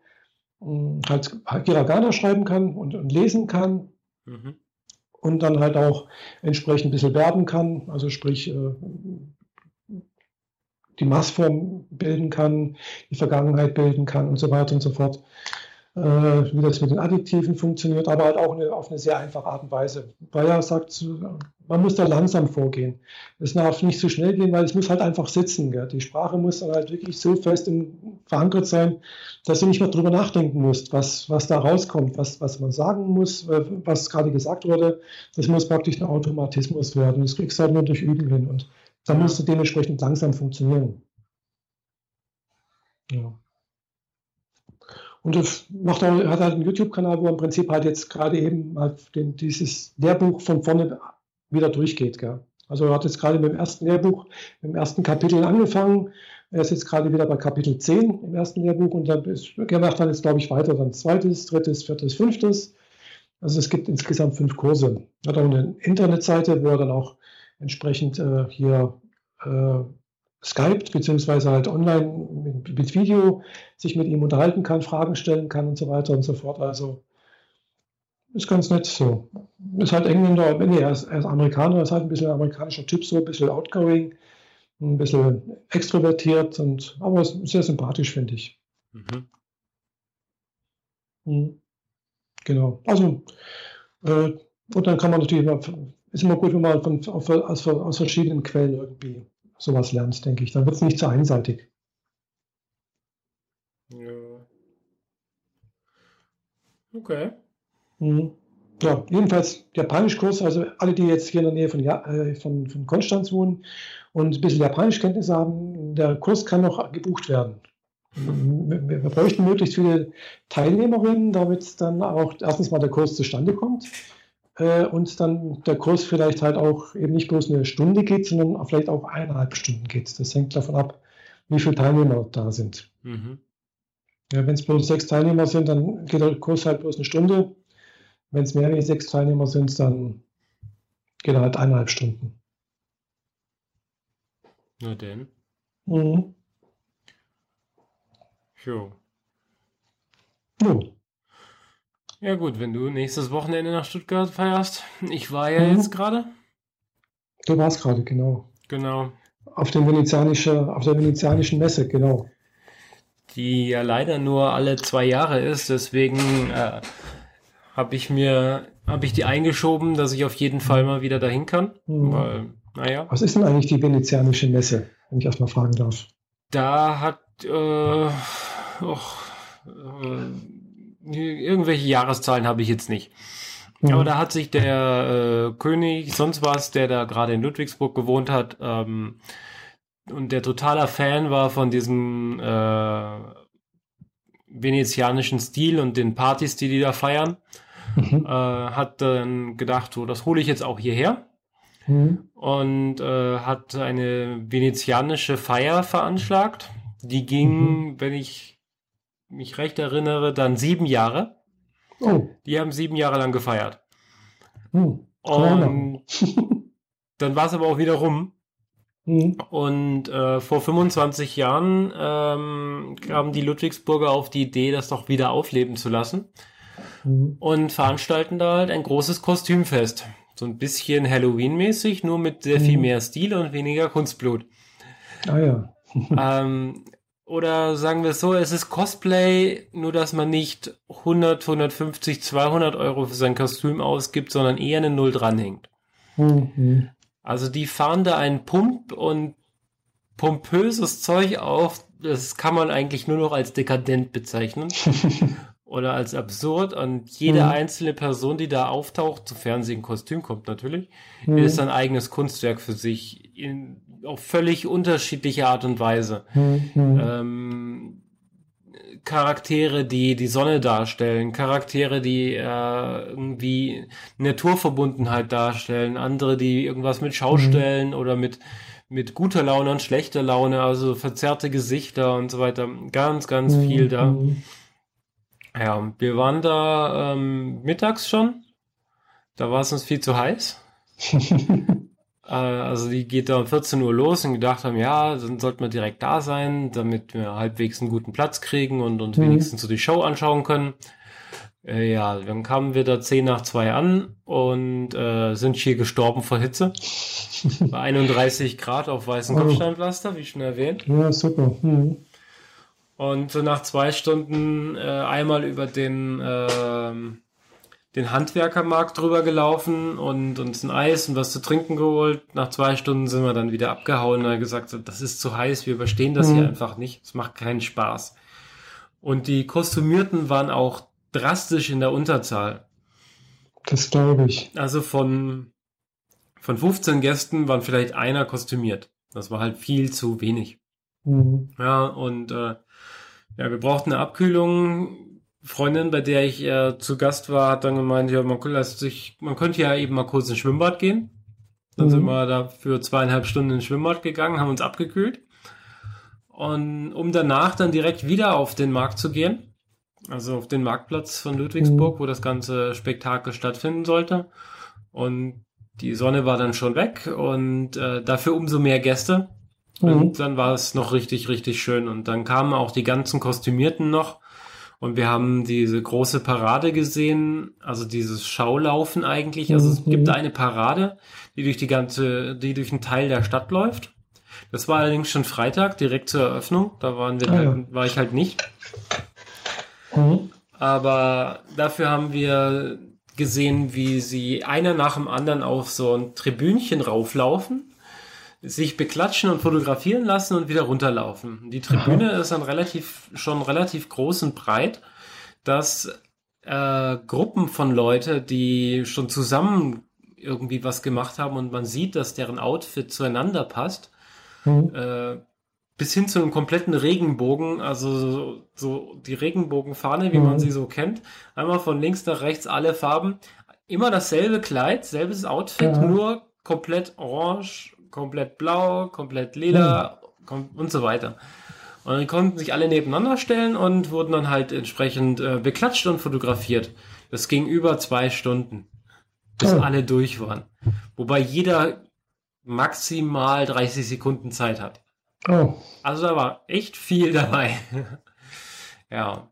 mm, halt Hiragana schreiben kann und, und lesen kann. Mhm. Und dann halt auch entsprechend ein bisschen werben kann, also sprich äh, die Maßform bilden kann, die Vergangenheit bilden kann und so weiter und so fort wie das mit den Adjektiven funktioniert, aber halt auch eine, auf eine sehr einfache Art und Weise. Bayer sagt, man muss da langsam vorgehen. Es darf nicht so schnell gehen, weil es muss halt einfach sitzen. Gell? Die Sprache muss dann halt wirklich so fest in, verankert sein, dass du nicht mehr drüber nachdenken musst, was, was da rauskommt, was, was man sagen muss, äh, was gerade gesagt wurde. Das muss praktisch ein Automatismus werden. Das kriegst du halt nur durch Üben hin. Und da musst du dementsprechend langsam funktionieren. Ja. Und das macht auch, hat halt einen YouTube-Kanal, wo er im Prinzip halt jetzt gerade eben mal den, dieses Lehrbuch von vorne wieder durchgeht. Gell? Also er hat jetzt gerade mit dem ersten Lehrbuch, mit dem ersten Kapitel angefangen. Er ist jetzt gerade wieder bei Kapitel 10 im ersten Lehrbuch und dann ist, er macht dann jetzt, glaube ich, weiter dann zweites, drittes, viertes, fünftes. Also es gibt insgesamt fünf Kurse. Er hat auch eine Internetseite, wo er dann auch entsprechend äh, hier äh, Skype beziehungsweise halt online mit, mit, Video sich mit ihm unterhalten kann, Fragen stellen kann und so weiter und so fort. Also ist ganz nett so. Ist halt Engländer, nee, er ist, er ist Amerikaner, ist halt ein bisschen amerikanischer Typ, so ein bisschen outgoing, ein bisschen extrovertiert und aber sehr sympathisch, finde ich. Mhm. Mhm. Genau. Also äh, und dann kann man natürlich immer, ist immer gut, wenn man von, aus, aus verschiedenen Quellen irgendwie sowas lernst, denke ich. Dann wird es nicht zu einseitig. Ja. Okay. Mhm. Ja, jedenfalls Japanischkurs, also alle, die jetzt hier in der Nähe von, äh, von, von Konstanz wohnen und ein bisschen Japanischkenntnisse haben, der Kurs kann noch gebucht werden. wir, wir bräuchten möglichst viele Teilnehmerinnen, damit dann auch erstens mal der Kurs zustande kommt äh, und dann der Kurs vielleicht halt auch eben nicht bloß eine Stunde geht, sondern vielleicht auch eineinhalb Stunden geht. Das hängt davon ab, wie viele Teilnehmer da sind. Mhm. Ja, Wenn es bloß sechs Teilnehmer sind, dann geht der Kurs halt bloß eine Stunde. Wenn es mehr als sechs Teilnehmer sind, dann geht er halt eineinhalb Stunden. Na denn. Mhm. Jo. Jo. Ja gut, wenn du nächstes Wochenende nach Stuttgart feierst. Ich war ja mhm. jetzt gerade. Du warst gerade, genau. Genau. Auf, dem venezianische, auf der venezianischen Messe, genau. Die ja leider nur alle zwei Jahre ist, deswegen äh, habe ich mir, habe ich die eingeschoben, dass ich auf jeden Fall mal wieder dahin kann. Mhm. Weil, naja. Was ist denn eigentlich die venezianische Messe, wenn ich erstmal fragen darf? Da hat äh, och, äh, irgendwelche Jahreszahlen habe ich jetzt nicht. Mhm. Aber da hat sich der äh, König, sonst was, der da gerade in Ludwigsburg gewohnt hat, ähm, und der totaler Fan war von diesem äh, venezianischen Stil und den Partys, die die da feiern, mhm. äh, hat dann gedacht, so, das hole ich jetzt auch hierher. Mhm. Und äh, hat eine venezianische Feier veranschlagt. Die ging, mhm. wenn ich mich recht erinnere, dann sieben Jahre. Oh. Die haben sieben Jahre lang gefeiert. Mhm. Und [laughs] dann war es aber auch wieder rum. Mhm. Und äh, vor 25 Jahren ähm, kamen die Ludwigsburger auf die Idee, das doch wieder aufleben zu lassen. Mhm. Und veranstalten da halt ein großes Kostümfest. So ein bisschen Halloween-mäßig, nur mit sehr viel mhm. mehr Stil und weniger Kunstblut. Ah ja. ähm, oder sagen wir es so, es ist Cosplay, nur dass man nicht 100, 150, 200 Euro für sein Kostüm ausgibt, sondern eher eine Null dranhängt. Mhm. Also die fahren da ein Pump und pompöses Zeug auf, das kann man eigentlich nur noch als dekadent bezeichnen. [laughs] oder als absurd und jede mhm. einzelne Person, die da auftaucht, sofern sie in Kostüm kommt natürlich, mhm. ist ein eigenes Kunstwerk für sich in auf völlig unterschiedliche Art und Weise. Mhm. Ähm, Charaktere, die die Sonne darstellen, Charaktere, die äh, irgendwie Naturverbundenheit darstellen, andere, die irgendwas mit Schaustellen mhm. oder mit mit guter Laune und schlechter Laune, also verzerrte Gesichter und so weiter. Ganz, ganz mhm. viel da. Mhm. Ja, wir waren da ähm, mittags schon. Da war es uns viel zu heiß. [laughs] äh, also die geht da um 14 Uhr los und gedacht haben, ja, dann sollten wir direkt da sein, damit wir halbwegs einen guten Platz kriegen und uns mhm. wenigstens so die Show anschauen können. Äh, ja, dann kamen wir da 10 nach 2 an und äh, sind hier gestorben vor Hitze. [laughs] Bei 31 Grad auf weißem oh. Kopfsteinpflaster, wie schon erwähnt. Ja, super. Mhm. Und so nach zwei Stunden äh, einmal über den, äh, den Handwerkermarkt drüber gelaufen und uns ein Eis und was zu trinken geholt. Nach zwei Stunden sind wir dann wieder abgehauen und gesagt, das ist zu heiß, wir überstehen das mhm. hier einfach nicht. Es macht keinen Spaß. Und die Kostümierten waren auch drastisch in der Unterzahl. Das glaube ich. Also von, von 15 Gästen waren vielleicht einer kostümiert. Das war halt viel zu wenig. Mhm. Ja, und äh, ja, wir brauchten eine Abkühlung. Freundin, bei der ich äh, zu Gast war, hat dann gemeint, ja, man, könnte sich, man könnte ja eben mal kurz ins Schwimmbad gehen. Dann mhm. sind wir da für zweieinhalb Stunden ins Schwimmbad gegangen, haben uns abgekühlt. Und um danach dann direkt wieder auf den Markt zu gehen, also auf den Marktplatz von Ludwigsburg, mhm. wo das ganze Spektakel stattfinden sollte. Und die Sonne war dann schon weg und äh, dafür umso mehr Gäste. Mhm. Und dann war es noch richtig, richtig schön. Und dann kamen auch die ganzen Kostümierten noch. Und wir haben diese große Parade gesehen, also dieses Schaulaufen eigentlich. Also es gibt mhm. eine Parade, die durch die ganze, die durch einen Teil der Stadt läuft. Das war allerdings schon Freitag, direkt zur Eröffnung. Da waren wir, ah, ja. war ich halt nicht. Mhm. Aber dafür haben wir gesehen, wie sie einer nach dem anderen auf so ein Tribünchen rauflaufen sich beklatschen und fotografieren lassen und wieder runterlaufen. Die Tribüne Aha. ist dann relativ, schon relativ groß und breit, dass äh, Gruppen von Leute, die schon zusammen irgendwie was gemacht haben und man sieht, dass deren Outfit zueinander passt, mhm. äh, bis hin zu einem kompletten Regenbogen, also so, so die Regenbogenfahne, wie mhm. man sie so kennt. Einmal von links nach rechts alle Farben. Immer dasselbe Kleid, selbes Outfit, ja. nur komplett orange, komplett blau, komplett lila mhm. und so weiter. Und dann konnten sich alle nebeneinander stellen und wurden dann halt entsprechend äh, beklatscht und fotografiert. Das ging über zwei Stunden, bis oh. alle durch waren. Wobei jeder maximal 30 Sekunden Zeit hat. Oh. Also da war echt viel dabei. [laughs] ja.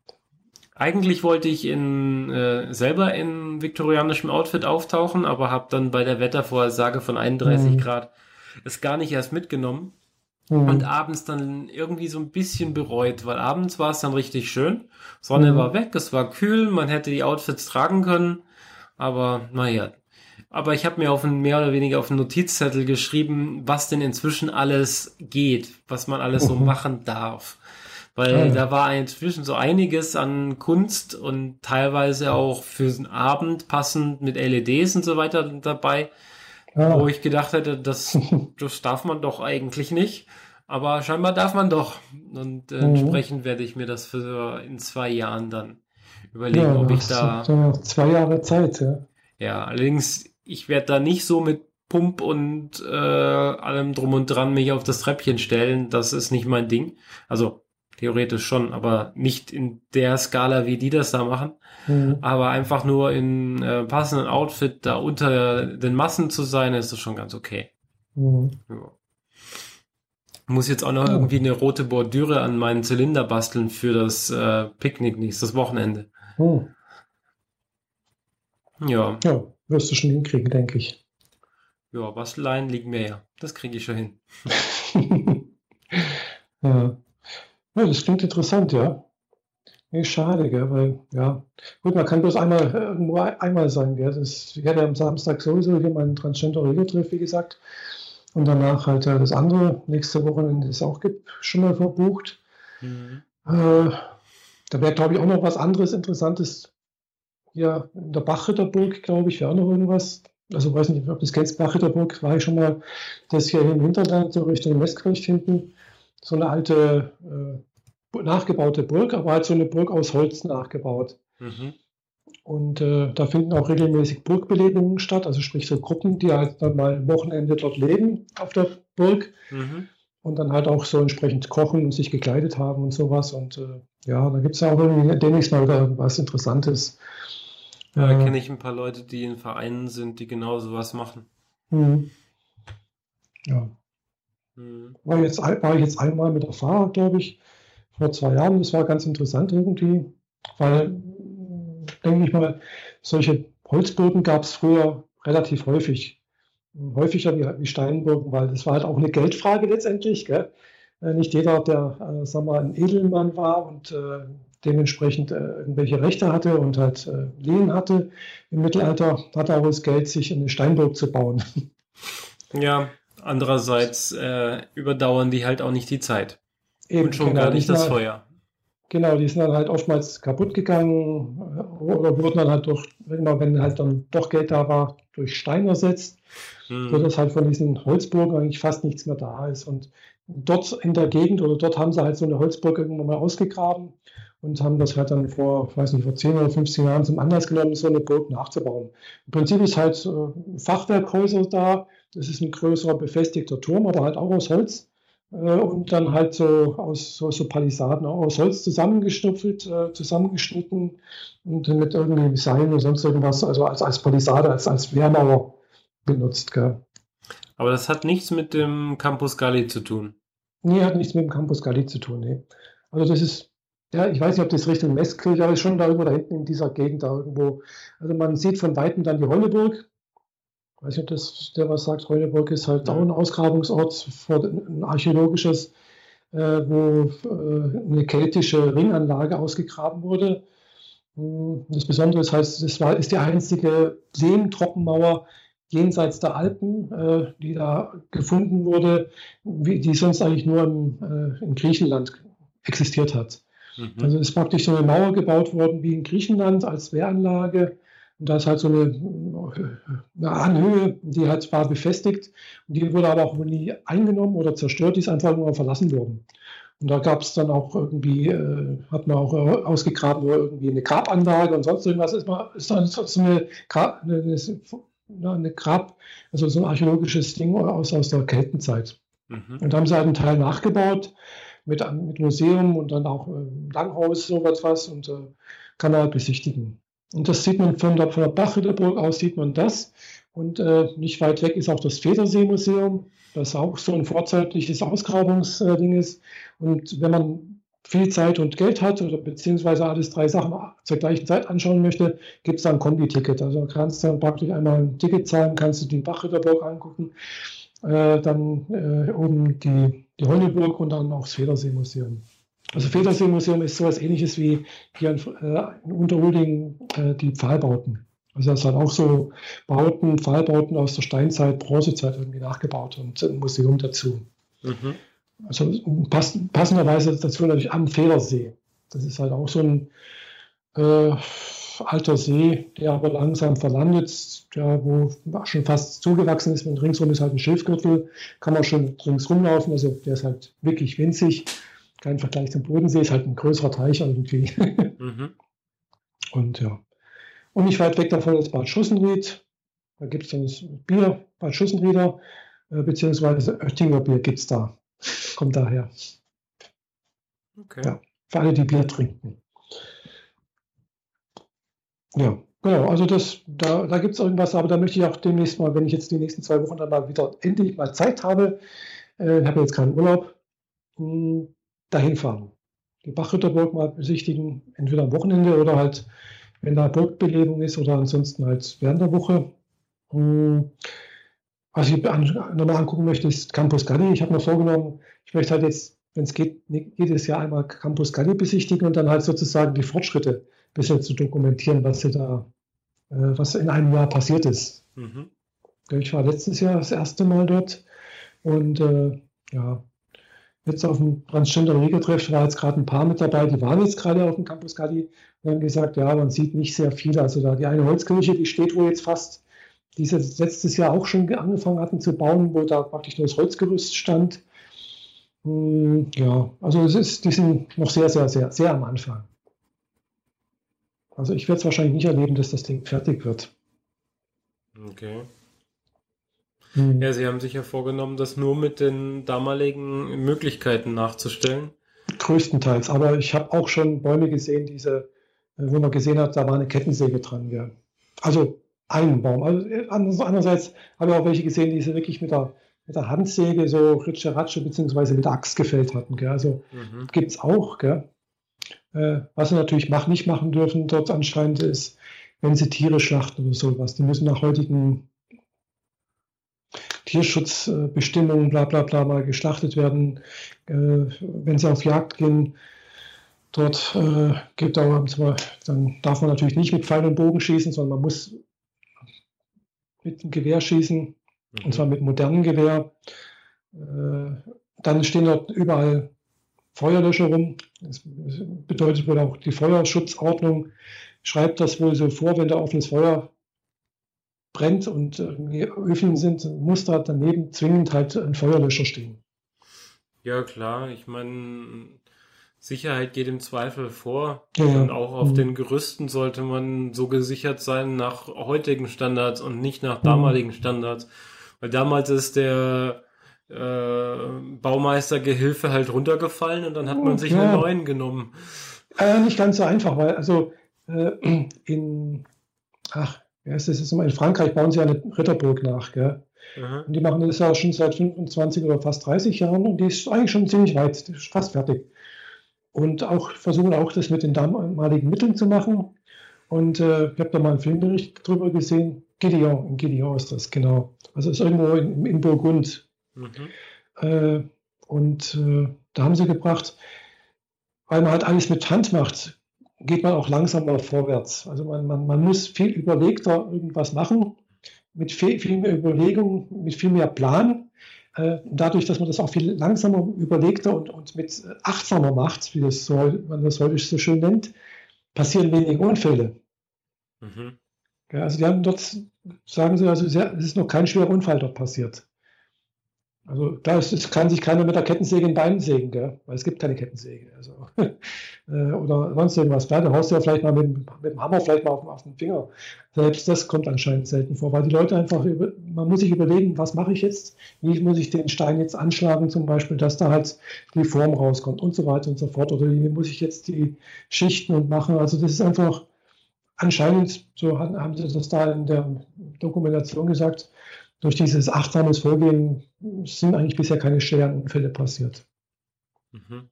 Eigentlich wollte ich in, äh, selber in viktorianischem Outfit auftauchen, aber habe dann bei der Wettervorhersage von 31 mhm. Grad es gar nicht erst mitgenommen. Mhm. Und abends dann irgendwie so ein bisschen bereut, weil abends war es dann richtig schön. Sonne mhm. war weg, es war kühl, man hätte die Outfits tragen können. Aber naja, aber ich habe mir auf einen, mehr oder weniger auf einen Notizzettel geschrieben, was denn inzwischen alles geht, was man alles so mhm. machen darf. Weil ja. da war inzwischen so einiges an Kunst und teilweise auch für den Abend passend mit LEDs und so weiter dabei, ja. wo ich gedacht hätte, das, [laughs] das darf man doch eigentlich nicht. Aber scheinbar darf man doch. Und äh, mhm. entsprechend werde ich mir das für in zwei Jahren dann überlegen, ja, ob ich da. Zwei Jahre Zeit, ja. Ja, allerdings ich werde da nicht so mit Pump und äh, allem drum und dran mich auf das Treppchen stellen. Das ist nicht mein Ding. Also theoretisch schon, aber nicht in der Skala, wie die das da machen. Mhm. Aber einfach nur in äh, passenden Outfit da unter den Massen zu sein, ist das schon ganz okay. Mhm. Ja. Muss jetzt auch noch irgendwie eine rote Bordüre an meinen Zylinder basteln für das äh, Picknick nächstes Wochenende. Mhm. Ja. Ja, wirst du schon hinkriegen, denke ich. Ja, Basteleien liegen mir ja. Das kriege ich schon hin. [laughs] ja. Ja. Das klingt interessant, ja. Nee, schade, gell, weil, ja. Gut, man kann bloß einmal irgendwo einmal sein, gell. Das, ich hatte am Samstag sowieso hier meinen Transgender Regeltreff, wie gesagt. Und danach halt äh, das andere. Nächste Wochenende ist auch schon mal verbucht. Mhm. Äh, da wäre, glaube ich, auch noch was anderes Interessantes ja, in der Bachritterburg, glaube ich, wäre auch noch irgendwas. Also weiß nicht, ob das kennst, Bachritterburg war ich schon mal, das hier im Hinterland, so Richtung Westkirch hinten, so eine alte, äh, nachgebaute Burg, aber halt so eine Burg aus Holz nachgebaut. Mhm. Und äh, da finden auch regelmäßig Burgbelebungen statt, also sprich so Gruppen, die halt dann mal am Wochenende dort leben auf der Burg mhm. und dann halt auch so entsprechend kochen und sich gekleidet haben und sowas. Und äh, ja, da gibt es ja auch irgendwie demnächst mal wieder was Interessantes. Ja, da kenne ich ein paar Leute, die in Vereinen sind, die genau sowas machen. Mhm. Ja. Mhm. War, jetzt, war ich jetzt einmal mit der Fahrer, glaube ich, vor zwei Jahren. Das war ganz interessant irgendwie, weil, denke ich mal, solche Holzburgen gab es früher relativ häufig. Häufiger wie, wie Steinburgen, weil das war halt auch eine Geldfrage letztendlich. Gell? Äh, nicht jeder, der äh, sagen wir, ein Edelmann war und äh, dementsprechend äh, irgendwelche Rechte hatte und halt äh, Lehen hatte im Mittelalter, hatte auch das Geld, sich eine Steinburg zu bauen. Ja, andererseits äh, überdauern die halt auch nicht die Zeit. Eben, und schon genau, gar nicht das Feuer. Genau, die sind dann halt oftmals kaputt gegangen äh, oder wurden dann halt durch, immer wenn halt dann doch Geld da war, durch Stein ersetzt, hm. sodass halt von diesen Holzburgen eigentlich fast nichts mehr da ist. Und dort in der Gegend oder dort haben sie halt so eine Holzburg irgendwann mal ausgegraben und haben das halt dann vor, weiß nicht, vor 10 oder 15 Jahren zum Anlass genommen, so eine Burg nachzubauen. Im Prinzip ist halt äh, Fachwerkhäuser da, das ist ein größerer befestigter Turm, aber halt auch aus Holz äh, und dann halt so aus so, so Palisaden aus Holz zusammengeschnupfelt, äh, zusammengeschnitten und mit irgendwie Seilen oder sonst irgendwas, also als, als Palisade, als, als Wehrmauer benutzt. Gell. Aber das hat nichts mit dem Campus Galli zu tun. Nee, hat nichts mit dem Campus Galli zu tun, nee. Also das ist ja, ich weiß nicht, ob das Richtung Messkirche, aber schon da irgendwo da hinten in dieser Gegend da irgendwo. Also man sieht von Weitem dann die Heuleburg. Ich weiß nicht, ob das der was sagt. Heuleburg ist halt auch ein Ausgrabungsort, ein archäologisches, äh, wo äh, eine keltische Ringanlage ausgegraben wurde. Hm, das Besondere ist, heißt, es war, ist die einzige Lehmtrockenmauer jenseits der Alpen, äh, die da gefunden wurde, die sonst eigentlich nur im, in Griechenland existiert hat. Mhm. Also ist praktisch so eine Mauer gebaut worden wie in Griechenland als Wehranlage Und da ist halt so eine, eine Anhöhe, die halt war befestigt und die wurde aber auch nie eingenommen oder zerstört, die ist einfach nur verlassen worden. Und da gab es dann auch irgendwie, äh, hat man auch äh, ausgegraben, wo irgendwie eine Grabanlage und sonst irgendwas ist, mal, ist dann so eine, Grab, eine, eine, Grab, also so ein archäologisches Ding aus, aus der Keltenzeit. Mhm. Und da haben sie halt einen Teil nachgebaut mit, mit Museum und dann auch äh, Langhaus, sowas was und äh, kann man halt besichtigen. Und das sieht man von der, von der Bachhütterburg aus, sieht man das. Und äh, nicht weit weg ist auch das Federsee-Museum, das auch so ein vorzeitliches Ausgrabungsding ist. Und wenn man viel Zeit und Geld hat oder beziehungsweise alles drei Sachen zur gleichen Zeit anschauen möchte, gibt es da ein Kombi-Ticket. Also kannst du dann praktisch einmal ein Ticket zahlen, kannst du die Bachritterburg angucken, äh, dann äh, oben die, die Holleburg und dann auch das Federsee-Museum. Also Federsee-Museum ist sowas ähnliches wie hier in, äh, in Unterholding äh, die Pfahlbauten. Also das hat auch so Bauten, Pfahlbauten aus der Steinzeit, Bronzezeit irgendwie nachgebaut und ein Museum dazu. Mhm. Also pass, passenderweise dazu natürlich am Federsee. Das ist halt auch so ein äh, alter See, der aber langsam verlandet, der, wo schon fast zugewachsen ist. Und ringsrum ist halt ein Schilfgürtel, kann man schon ringsrum laufen. Also der ist halt wirklich winzig. Kein Vergleich zum Bodensee, ist halt ein größerer Teich irgendwie. Mhm. [laughs] Und ja. Und nicht weit weg davon ist Bad Schussenried. Da gibt es dann das Bier, Bad Schussenrieder, äh, beziehungsweise Oettinger Bier gibt es da. Kommt daher. Okay. Ja, für alle, die Bier trinken. Ja, genau. Also das, da, da gibt es irgendwas, aber da möchte ich auch demnächst mal, wenn ich jetzt die nächsten zwei Wochen dann mal wieder endlich mal Zeit habe, äh, habe jetzt keinen Urlaub, mh, hm, dahin fahren. Die Bachritterburg mal besichtigen, entweder am Wochenende oder halt, wenn da Burgbelebung ist oder ansonsten halt während der Woche. Hm, was ich nochmal angucken möchte, ist Campus Galli. Ich habe mir vorgenommen, ich möchte halt jetzt, wenn es geht, jedes Jahr einmal Campus Galli besichtigen und dann halt sozusagen die Fortschritte ein bisschen zu dokumentieren, was da, äh, was in einem Jahr passiert ist. Mhm. Ich war letztes Jahr das erste Mal dort und äh, ja, jetzt auf dem Transgender Regeltreff war jetzt gerade ein paar mit dabei, die waren jetzt gerade auf dem Campus Galli und haben gesagt, ja, man sieht nicht sehr viel. Also da die eine Holzkirche, die steht wohl jetzt fast die sie letztes Jahr auch schon angefangen hatten zu bauen, wo da praktisch nur das Holzgerüst stand. Hm, ja, also es ist, die sind noch sehr, sehr, sehr, sehr am Anfang. Also ich werde es wahrscheinlich nicht erleben, dass das Ding fertig wird. Okay. Hm. Ja, Sie haben sich ja vorgenommen, das nur mit den damaligen Möglichkeiten nachzustellen. Größtenteils, aber ich habe auch schon Bäume gesehen, diese, äh, wo man gesehen hat, da war eine Kettensäge dran. Ja. Also einen Baum. Also äh, andererseits habe ich auch welche gesehen, die sie wirklich mit der, mit der Handsäge so Ritsche Ratsche beziehungsweise mit der Axt gefällt hatten. Gell? Also mhm. gibt es auch. Gell? Äh, was sie natürlich mach, nicht machen dürfen dort anscheinend ist, wenn sie Tiere schlachten oder sowas. Die müssen nach heutigen Tierschutzbestimmungen, bla bla bla, mal geschlachtet werden. Äh, wenn sie auf Jagd gehen, dort äh, gibt auch, dann darf man natürlich nicht mit Pfeil und Bogen schießen, sondern man muss mit dem Gewehr schießen, mhm. und zwar mit modernem Gewehr. Äh, dann stehen dort überall Feuerlöscher rum. Das bedeutet wohl auch die Feuerschutzordnung schreibt das wohl so vor, wenn da offenes Feuer brennt und Öfen sind, muss da daneben zwingend halt ein Feuerlöscher stehen. Ja, klar. Ich meine, Sicherheit geht im Zweifel vor. Ja, und auch auf mhm. den Gerüsten sollte man so gesichert sein nach heutigen Standards und nicht nach damaligen Standards. Weil damals ist der äh, Baumeistergehilfe halt runtergefallen und dann hat man sich ja. einen neuen genommen. Äh, nicht ganz so einfach, weil also äh, in ach, ja, ist jetzt mal in Frankreich bauen sie eine Ritterburg nach, gell? Mhm. Und die machen das ja schon seit 25 oder fast 30 Jahren und die ist eigentlich schon ziemlich weit, ist fast fertig und auch versuchen auch das mit den damaligen Mitteln zu machen. Und äh, ich habe da mal einen Filmbericht drüber gesehen. Gideon, in Gideon ist das, genau. Also ist irgendwo in, in Burgund. Mhm. Äh, und äh, da haben sie gebracht, weil man halt alles mit Hand macht, geht man auch langsamer vorwärts. Also man, man, man muss viel überlegter irgendwas machen, mit viel, viel mehr Überlegung, mit viel mehr Plan. Äh, dadurch, dass man das auch viel langsamer, überlegter und, und mit achtsamer macht, wie das so, man das heute so schön nennt, passieren weniger Unfälle. Mhm. Also die haben dort, sagen sie, also es ist noch kein schwerer Unfall dort passiert. Also da ist, kann sich keiner mit der Kettensäge in Beinen sägen, gell? weil es gibt keine Kettensäge. Also, [laughs] äh, oder sonst irgendwas. Da haust du ja vielleicht mal mit, mit, dem Hammer vielleicht mal auf, auf, den Finger. Selbst das kommt anscheinend selten vor, weil die Leute einfach, über, man muss sich überlegen, was mache ich jetzt? Wie muss ich den Stein jetzt anschlagen zum Beispiel, dass da halt die Form rauskommt und so weiter und so fort. Oder wie muss ich jetzt die Schichten und machen? Also das ist einfach anscheinend, so haben sie das da in der Dokumentation gesagt, durch dieses achtsames Vorgehen sind eigentlich bisher keine schweren Unfälle passiert. Mhm.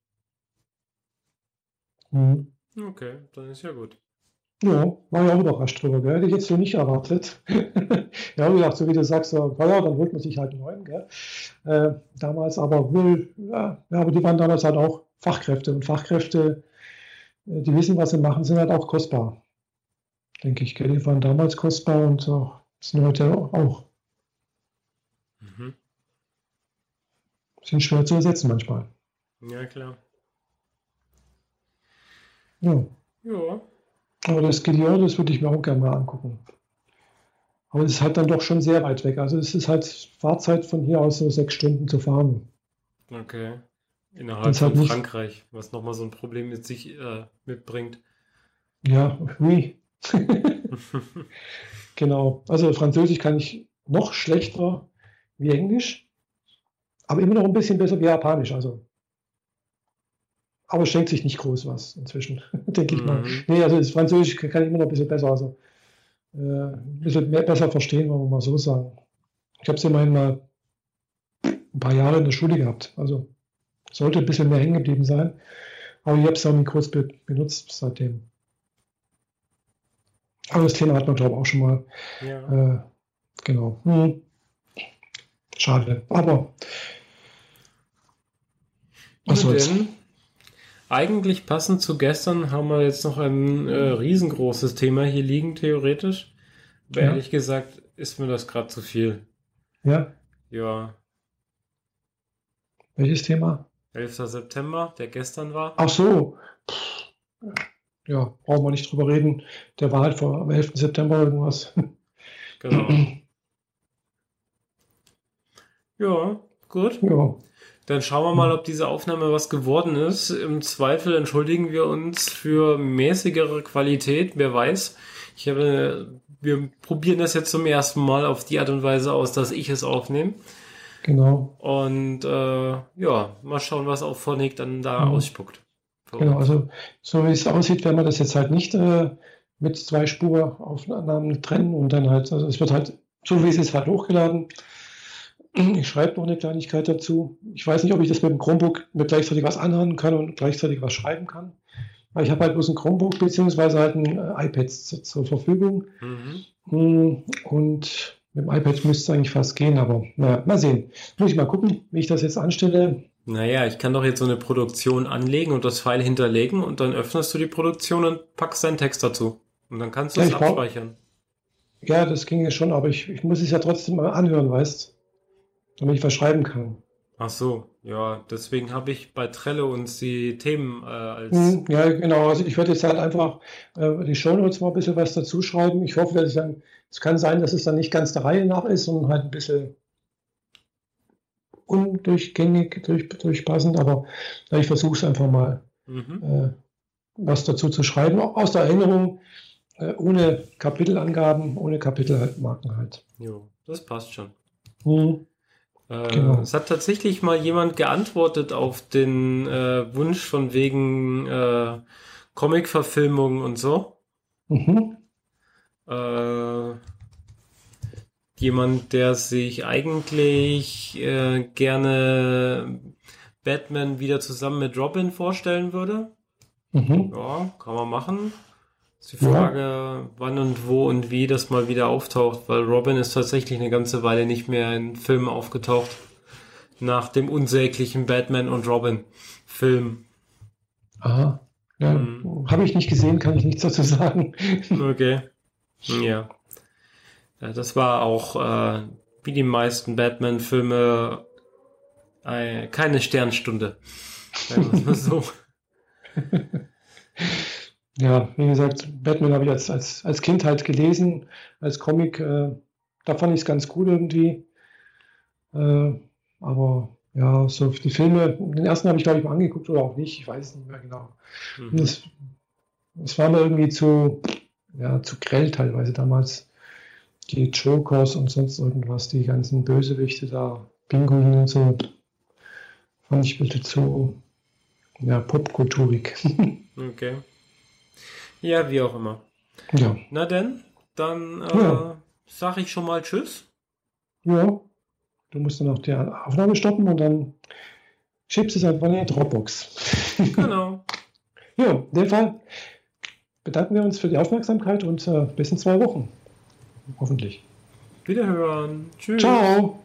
Mhm. Okay, dann ist ja gut. Ja, war ja auch überrascht drüber, gell? Hätte ich jetzt so nicht erwartet. [laughs] ja, wie gesagt, so wie du sagst, ja, ja dann holt man sich halt einen neuen, gell? Äh, damals aber wohl, ja, ja, aber die waren damals halt auch Fachkräfte und Fachkräfte, äh, die wissen, was sie machen, sind halt auch kostbar. Denke ich, gell? Die waren damals kostbar und äh, sind heute auch. Mhm. Sind schwer zu ersetzen manchmal. Ja, klar. Ja. Ja. Aber das Gideon, das würde ich mir auch gerne mal angucken. Aber es ist halt dann doch schon sehr weit weg. Also es ist halt Fahrzeit von hier aus so sechs Stunden zu fahren. Okay. Innerhalb von halt Frankreich, was nochmal so ein Problem mit sich äh, mitbringt. Ja, oui. [laughs] genau. Also Französisch kann ich noch schlechter wie Englisch, aber immer noch ein bisschen besser wie Japanisch. Also. Aber es schenkt sich nicht groß was inzwischen, [laughs] denke mhm. ich mal. Mhm. Nee, also das Französisch kann ich immer noch ein bisschen besser, also äh, ein bisschen mehr, besser verstehen, wollen wir mal so sagen. Ich habe es immerhin mal ein paar Jahre in der Schule gehabt. Also sollte ein bisschen mehr hängen geblieben sein. Aber ich habe es auch nicht groß be benutzt seitdem. Aber das Thema hat man, glaube ich, auch schon mal. Ja. Äh, genau. Hm. Schade. Aber was soll's? Denn, eigentlich passend zu gestern haben wir jetzt noch ein äh, riesengroßes Thema hier liegen, theoretisch. Aber ja. ehrlich gesagt ist mir das gerade zu viel. Ja. Ja. Welches Thema? 11. September, der gestern war. Ach so. Ja, brauchen wir nicht drüber reden. Der war halt vor am 11. September irgendwas. Genau. [clears throat] Ja, gut. Ja. Dann schauen wir mal, ob diese Aufnahme was geworden ist. Im Zweifel entschuldigen wir uns für mäßigere Qualität. Wer weiß. Ich habe, wir probieren das jetzt zum ersten Mal auf die Art und Weise aus, dass ich es aufnehme. Genau. Und äh, ja, mal schauen, was auch Phonic dann da mhm. ausspuckt. Genau, also so wie es aussieht, werden wir das jetzt halt nicht äh, mit zwei Spuraufnahmen trennen und dann halt, also es wird halt, so wie es ist, halt hochgeladen. Ich schreibe noch eine Kleinigkeit dazu. Ich weiß nicht, ob ich das mit dem Chromebook mit gleichzeitig was anhören kann und gleichzeitig was schreiben kann. Weil ich habe halt bloß ein Chromebook beziehungsweise halt ein äh, iPad zur Verfügung. Mhm. Und mit dem iPad müsste es eigentlich fast gehen, aber naja, mal sehen. Muss ich mal gucken, wie ich das jetzt anstelle. Naja, ich kann doch jetzt so eine Produktion anlegen und das File hinterlegen und dann öffnest du die Produktion und packst deinen Text dazu. Und dann kannst du ja, es abspeichern. Ja, das ging ja schon, aber ich, ich muss es ja trotzdem mal anhören, weißt damit ich was schreiben kann. Ach so, ja, deswegen habe ich bei Trello uns die Themen äh, als. Hm, ja, genau. Also ich werde jetzt halt einfach äh, die Shownotes mal ein bisschen was dazu schreiben. Ich hoffe, dass ich dann, es kann sein, dass es dann nicht ganz der Reihe nach ist, sondern halt ein bisschen undurchgängig, durch, durchpassend, aber ja, ich versuche es einfach mal, mhm. äh, was dazu zu schreiben, auch aus der Erinnerung, äh, ohne Kapitelangaben, ohne Kapitelmarken halt. Jo, das passt schon. Mhm. Äh, genau. Es hat tatsächlich mal jemand geantwortet auf den äh, Wunsch von wegen äh, Comic-Verfilmung und so. Mhm. Äh, jemand, der sich eigentlich äh, gerne Batman wieder zusammen mit Robin vorstellen würde. Mhm. Ja, kann man machen. Ist die Frage, ja. wann und wo und wie das mal wieder auftaucht, weil Robin ist tatsächlich eine ganze Weile nicht mehr in Filmen aufgetaucht. Nach dem unsäglichen Batman und Robin Film. Aha. Ja, hm. Habe ich nicht gesehen, kann ich nichts dazu sagen. Okay. Ja. ja das war auch, äh, wie die meisten Batman-Filme, äh, keine Sternstunde. Sagen wir so. [laughs] ja, wie gesagt, Batman habe ich als, als, als Kind halt gelesen, als Comic. Äh, da fand ich es ganz gut irgendwie. Äh, aber ja, so die Filme, den ersten habe ich glaube ich mal angeguckt oder auch nicht, ich weiß es nicht mehr genau. Mhm. Das, das war mir irgendwie zu, ja, zu grell teilweise damals. Die Jokers und sonst irgendwas, die ganzen Bösewichte da, Pinguin und so, fand ich bitte zu ja, popkulturig. [laughs] okay. Ja, wie auch immer. Ja. Na denn, dann äh, ja. sage ich schon mal Tschüss. Ja. Du musst dann auch die Aufnahme stoppen und dann schiebst du es einfach in die Dropbox. [laughs] Genau. ja, in dem Fall bedanken wir uns für die Aufmerksamkeit und äh, bis in zwei Wochen. Hoffentlich. Wiederhören. Tschüss. Ciao.